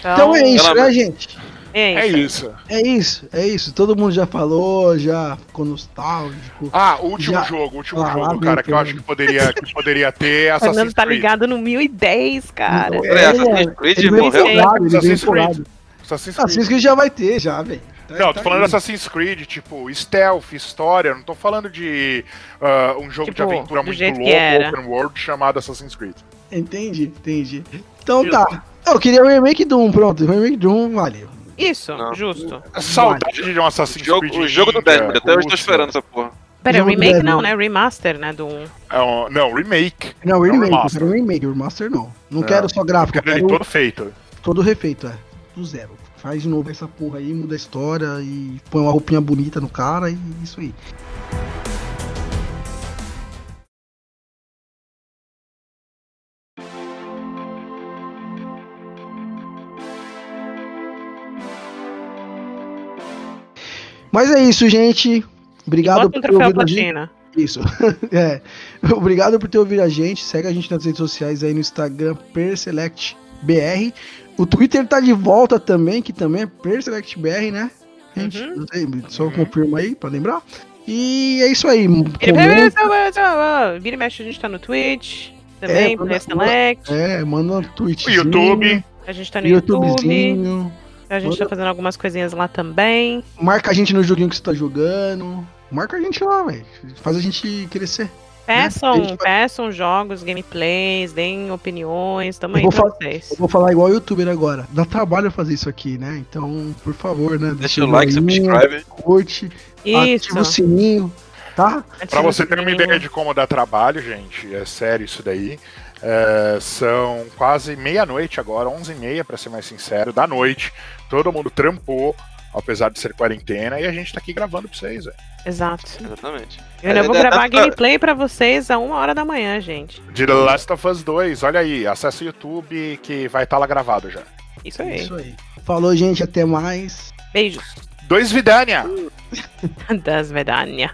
Então é isso, né, gente? é É isso. isso. É isso, é isso. Todo mundo já falou, já ficou nostálgico. Ah, último Já- jogo, último Ah, jogo, cara, que eu acho que poderia, que poderia ter O Fernando Assassin's tá Creed. ligado no 1010, cara. Então, É, Assassin's Creed ele veio morreu? Assassin's Creed. Assassin's Creed. Assassin's Creed já vai ter, já, velho. Tá- Não, tá tô falando de aí. Assassin's Creed, tipo, stealth, história, não tô falando de ah, um jogo de Tipo, aventura do muito louco, open world, chamado Assassin's Creed. Entendi, entendi. Então tá. Eu queria o remake do 1, pronto. O remake do 1, valeu. Isso, Não. justo. Saudade de um Assassin's Jogo, Creed. o jogo do 10, até hoje tô esperando essa porra. Pera, remake não, né? Remaster, né? Do 1. É um- não, remake. Não, o É remake, eu remaster. remake, o remaster não. Não, Não. quero só gráfico, eu Quero ele todo feito. todo refeito, é. Do zero. Faz de novo essa porra aí, muda a história e põe uma roupinha bonita no cara e isso aí. Mas é isso, gente. Obrigado por troféu ouvir a gente. Isso. é. Obrigado por ter ouvido a gente. Segue a gente nas redes sociais aí no Instagram, PerselectBR. O Twitter tá de volta também, que também é PerselectBR, né? Gente, Uhum. não sei, só confirma aí pra lembrar. E é isso aí. Vira comenta- vira e mexe, a gente tá no Twitch. Também, É. É, manda um tweet. O YouTube. A gente tá no YouTube. YouTubezinho. A gente tá Manda- fazendo algumas coisinhas lá também. Marca a gente no joguinho que você tá jogando. Marca a gente lá, velho. Faz a gente crescer. Peçam, gente vai- peçam jogos, gameplays, deem opiniões, tamo aí Eu vou pra fa- vocês. Eu vou falar igual o youtuber agora. Dá trabalho fazer isso aqui, né? Então, por favor, né? Deixa o like, subscribe. Curte, Isso. ativa o sininho, tá? Pra ativa você ter uma ideia de como dá trabalho, gente, é sério isso daí. É, são quase meia-noite agora, 11h30 pra ser mais sincero, da noite. Todo mundo trampou, apesar de ser quarentena, e a gente tá aqui gravando pra vocês, velho. Exato. Exatamente. Eu ainda É, vou é, gravar tá- gameplay pra vocês a uma hora da manhã, gente. De The Last of Us 2, olha aí, acessa o YouTube que vai estar lá gravado já. Isso aí. Isso aí. Falou, gente. Até mais. Beijos. Dois Vidania! Das Vedania.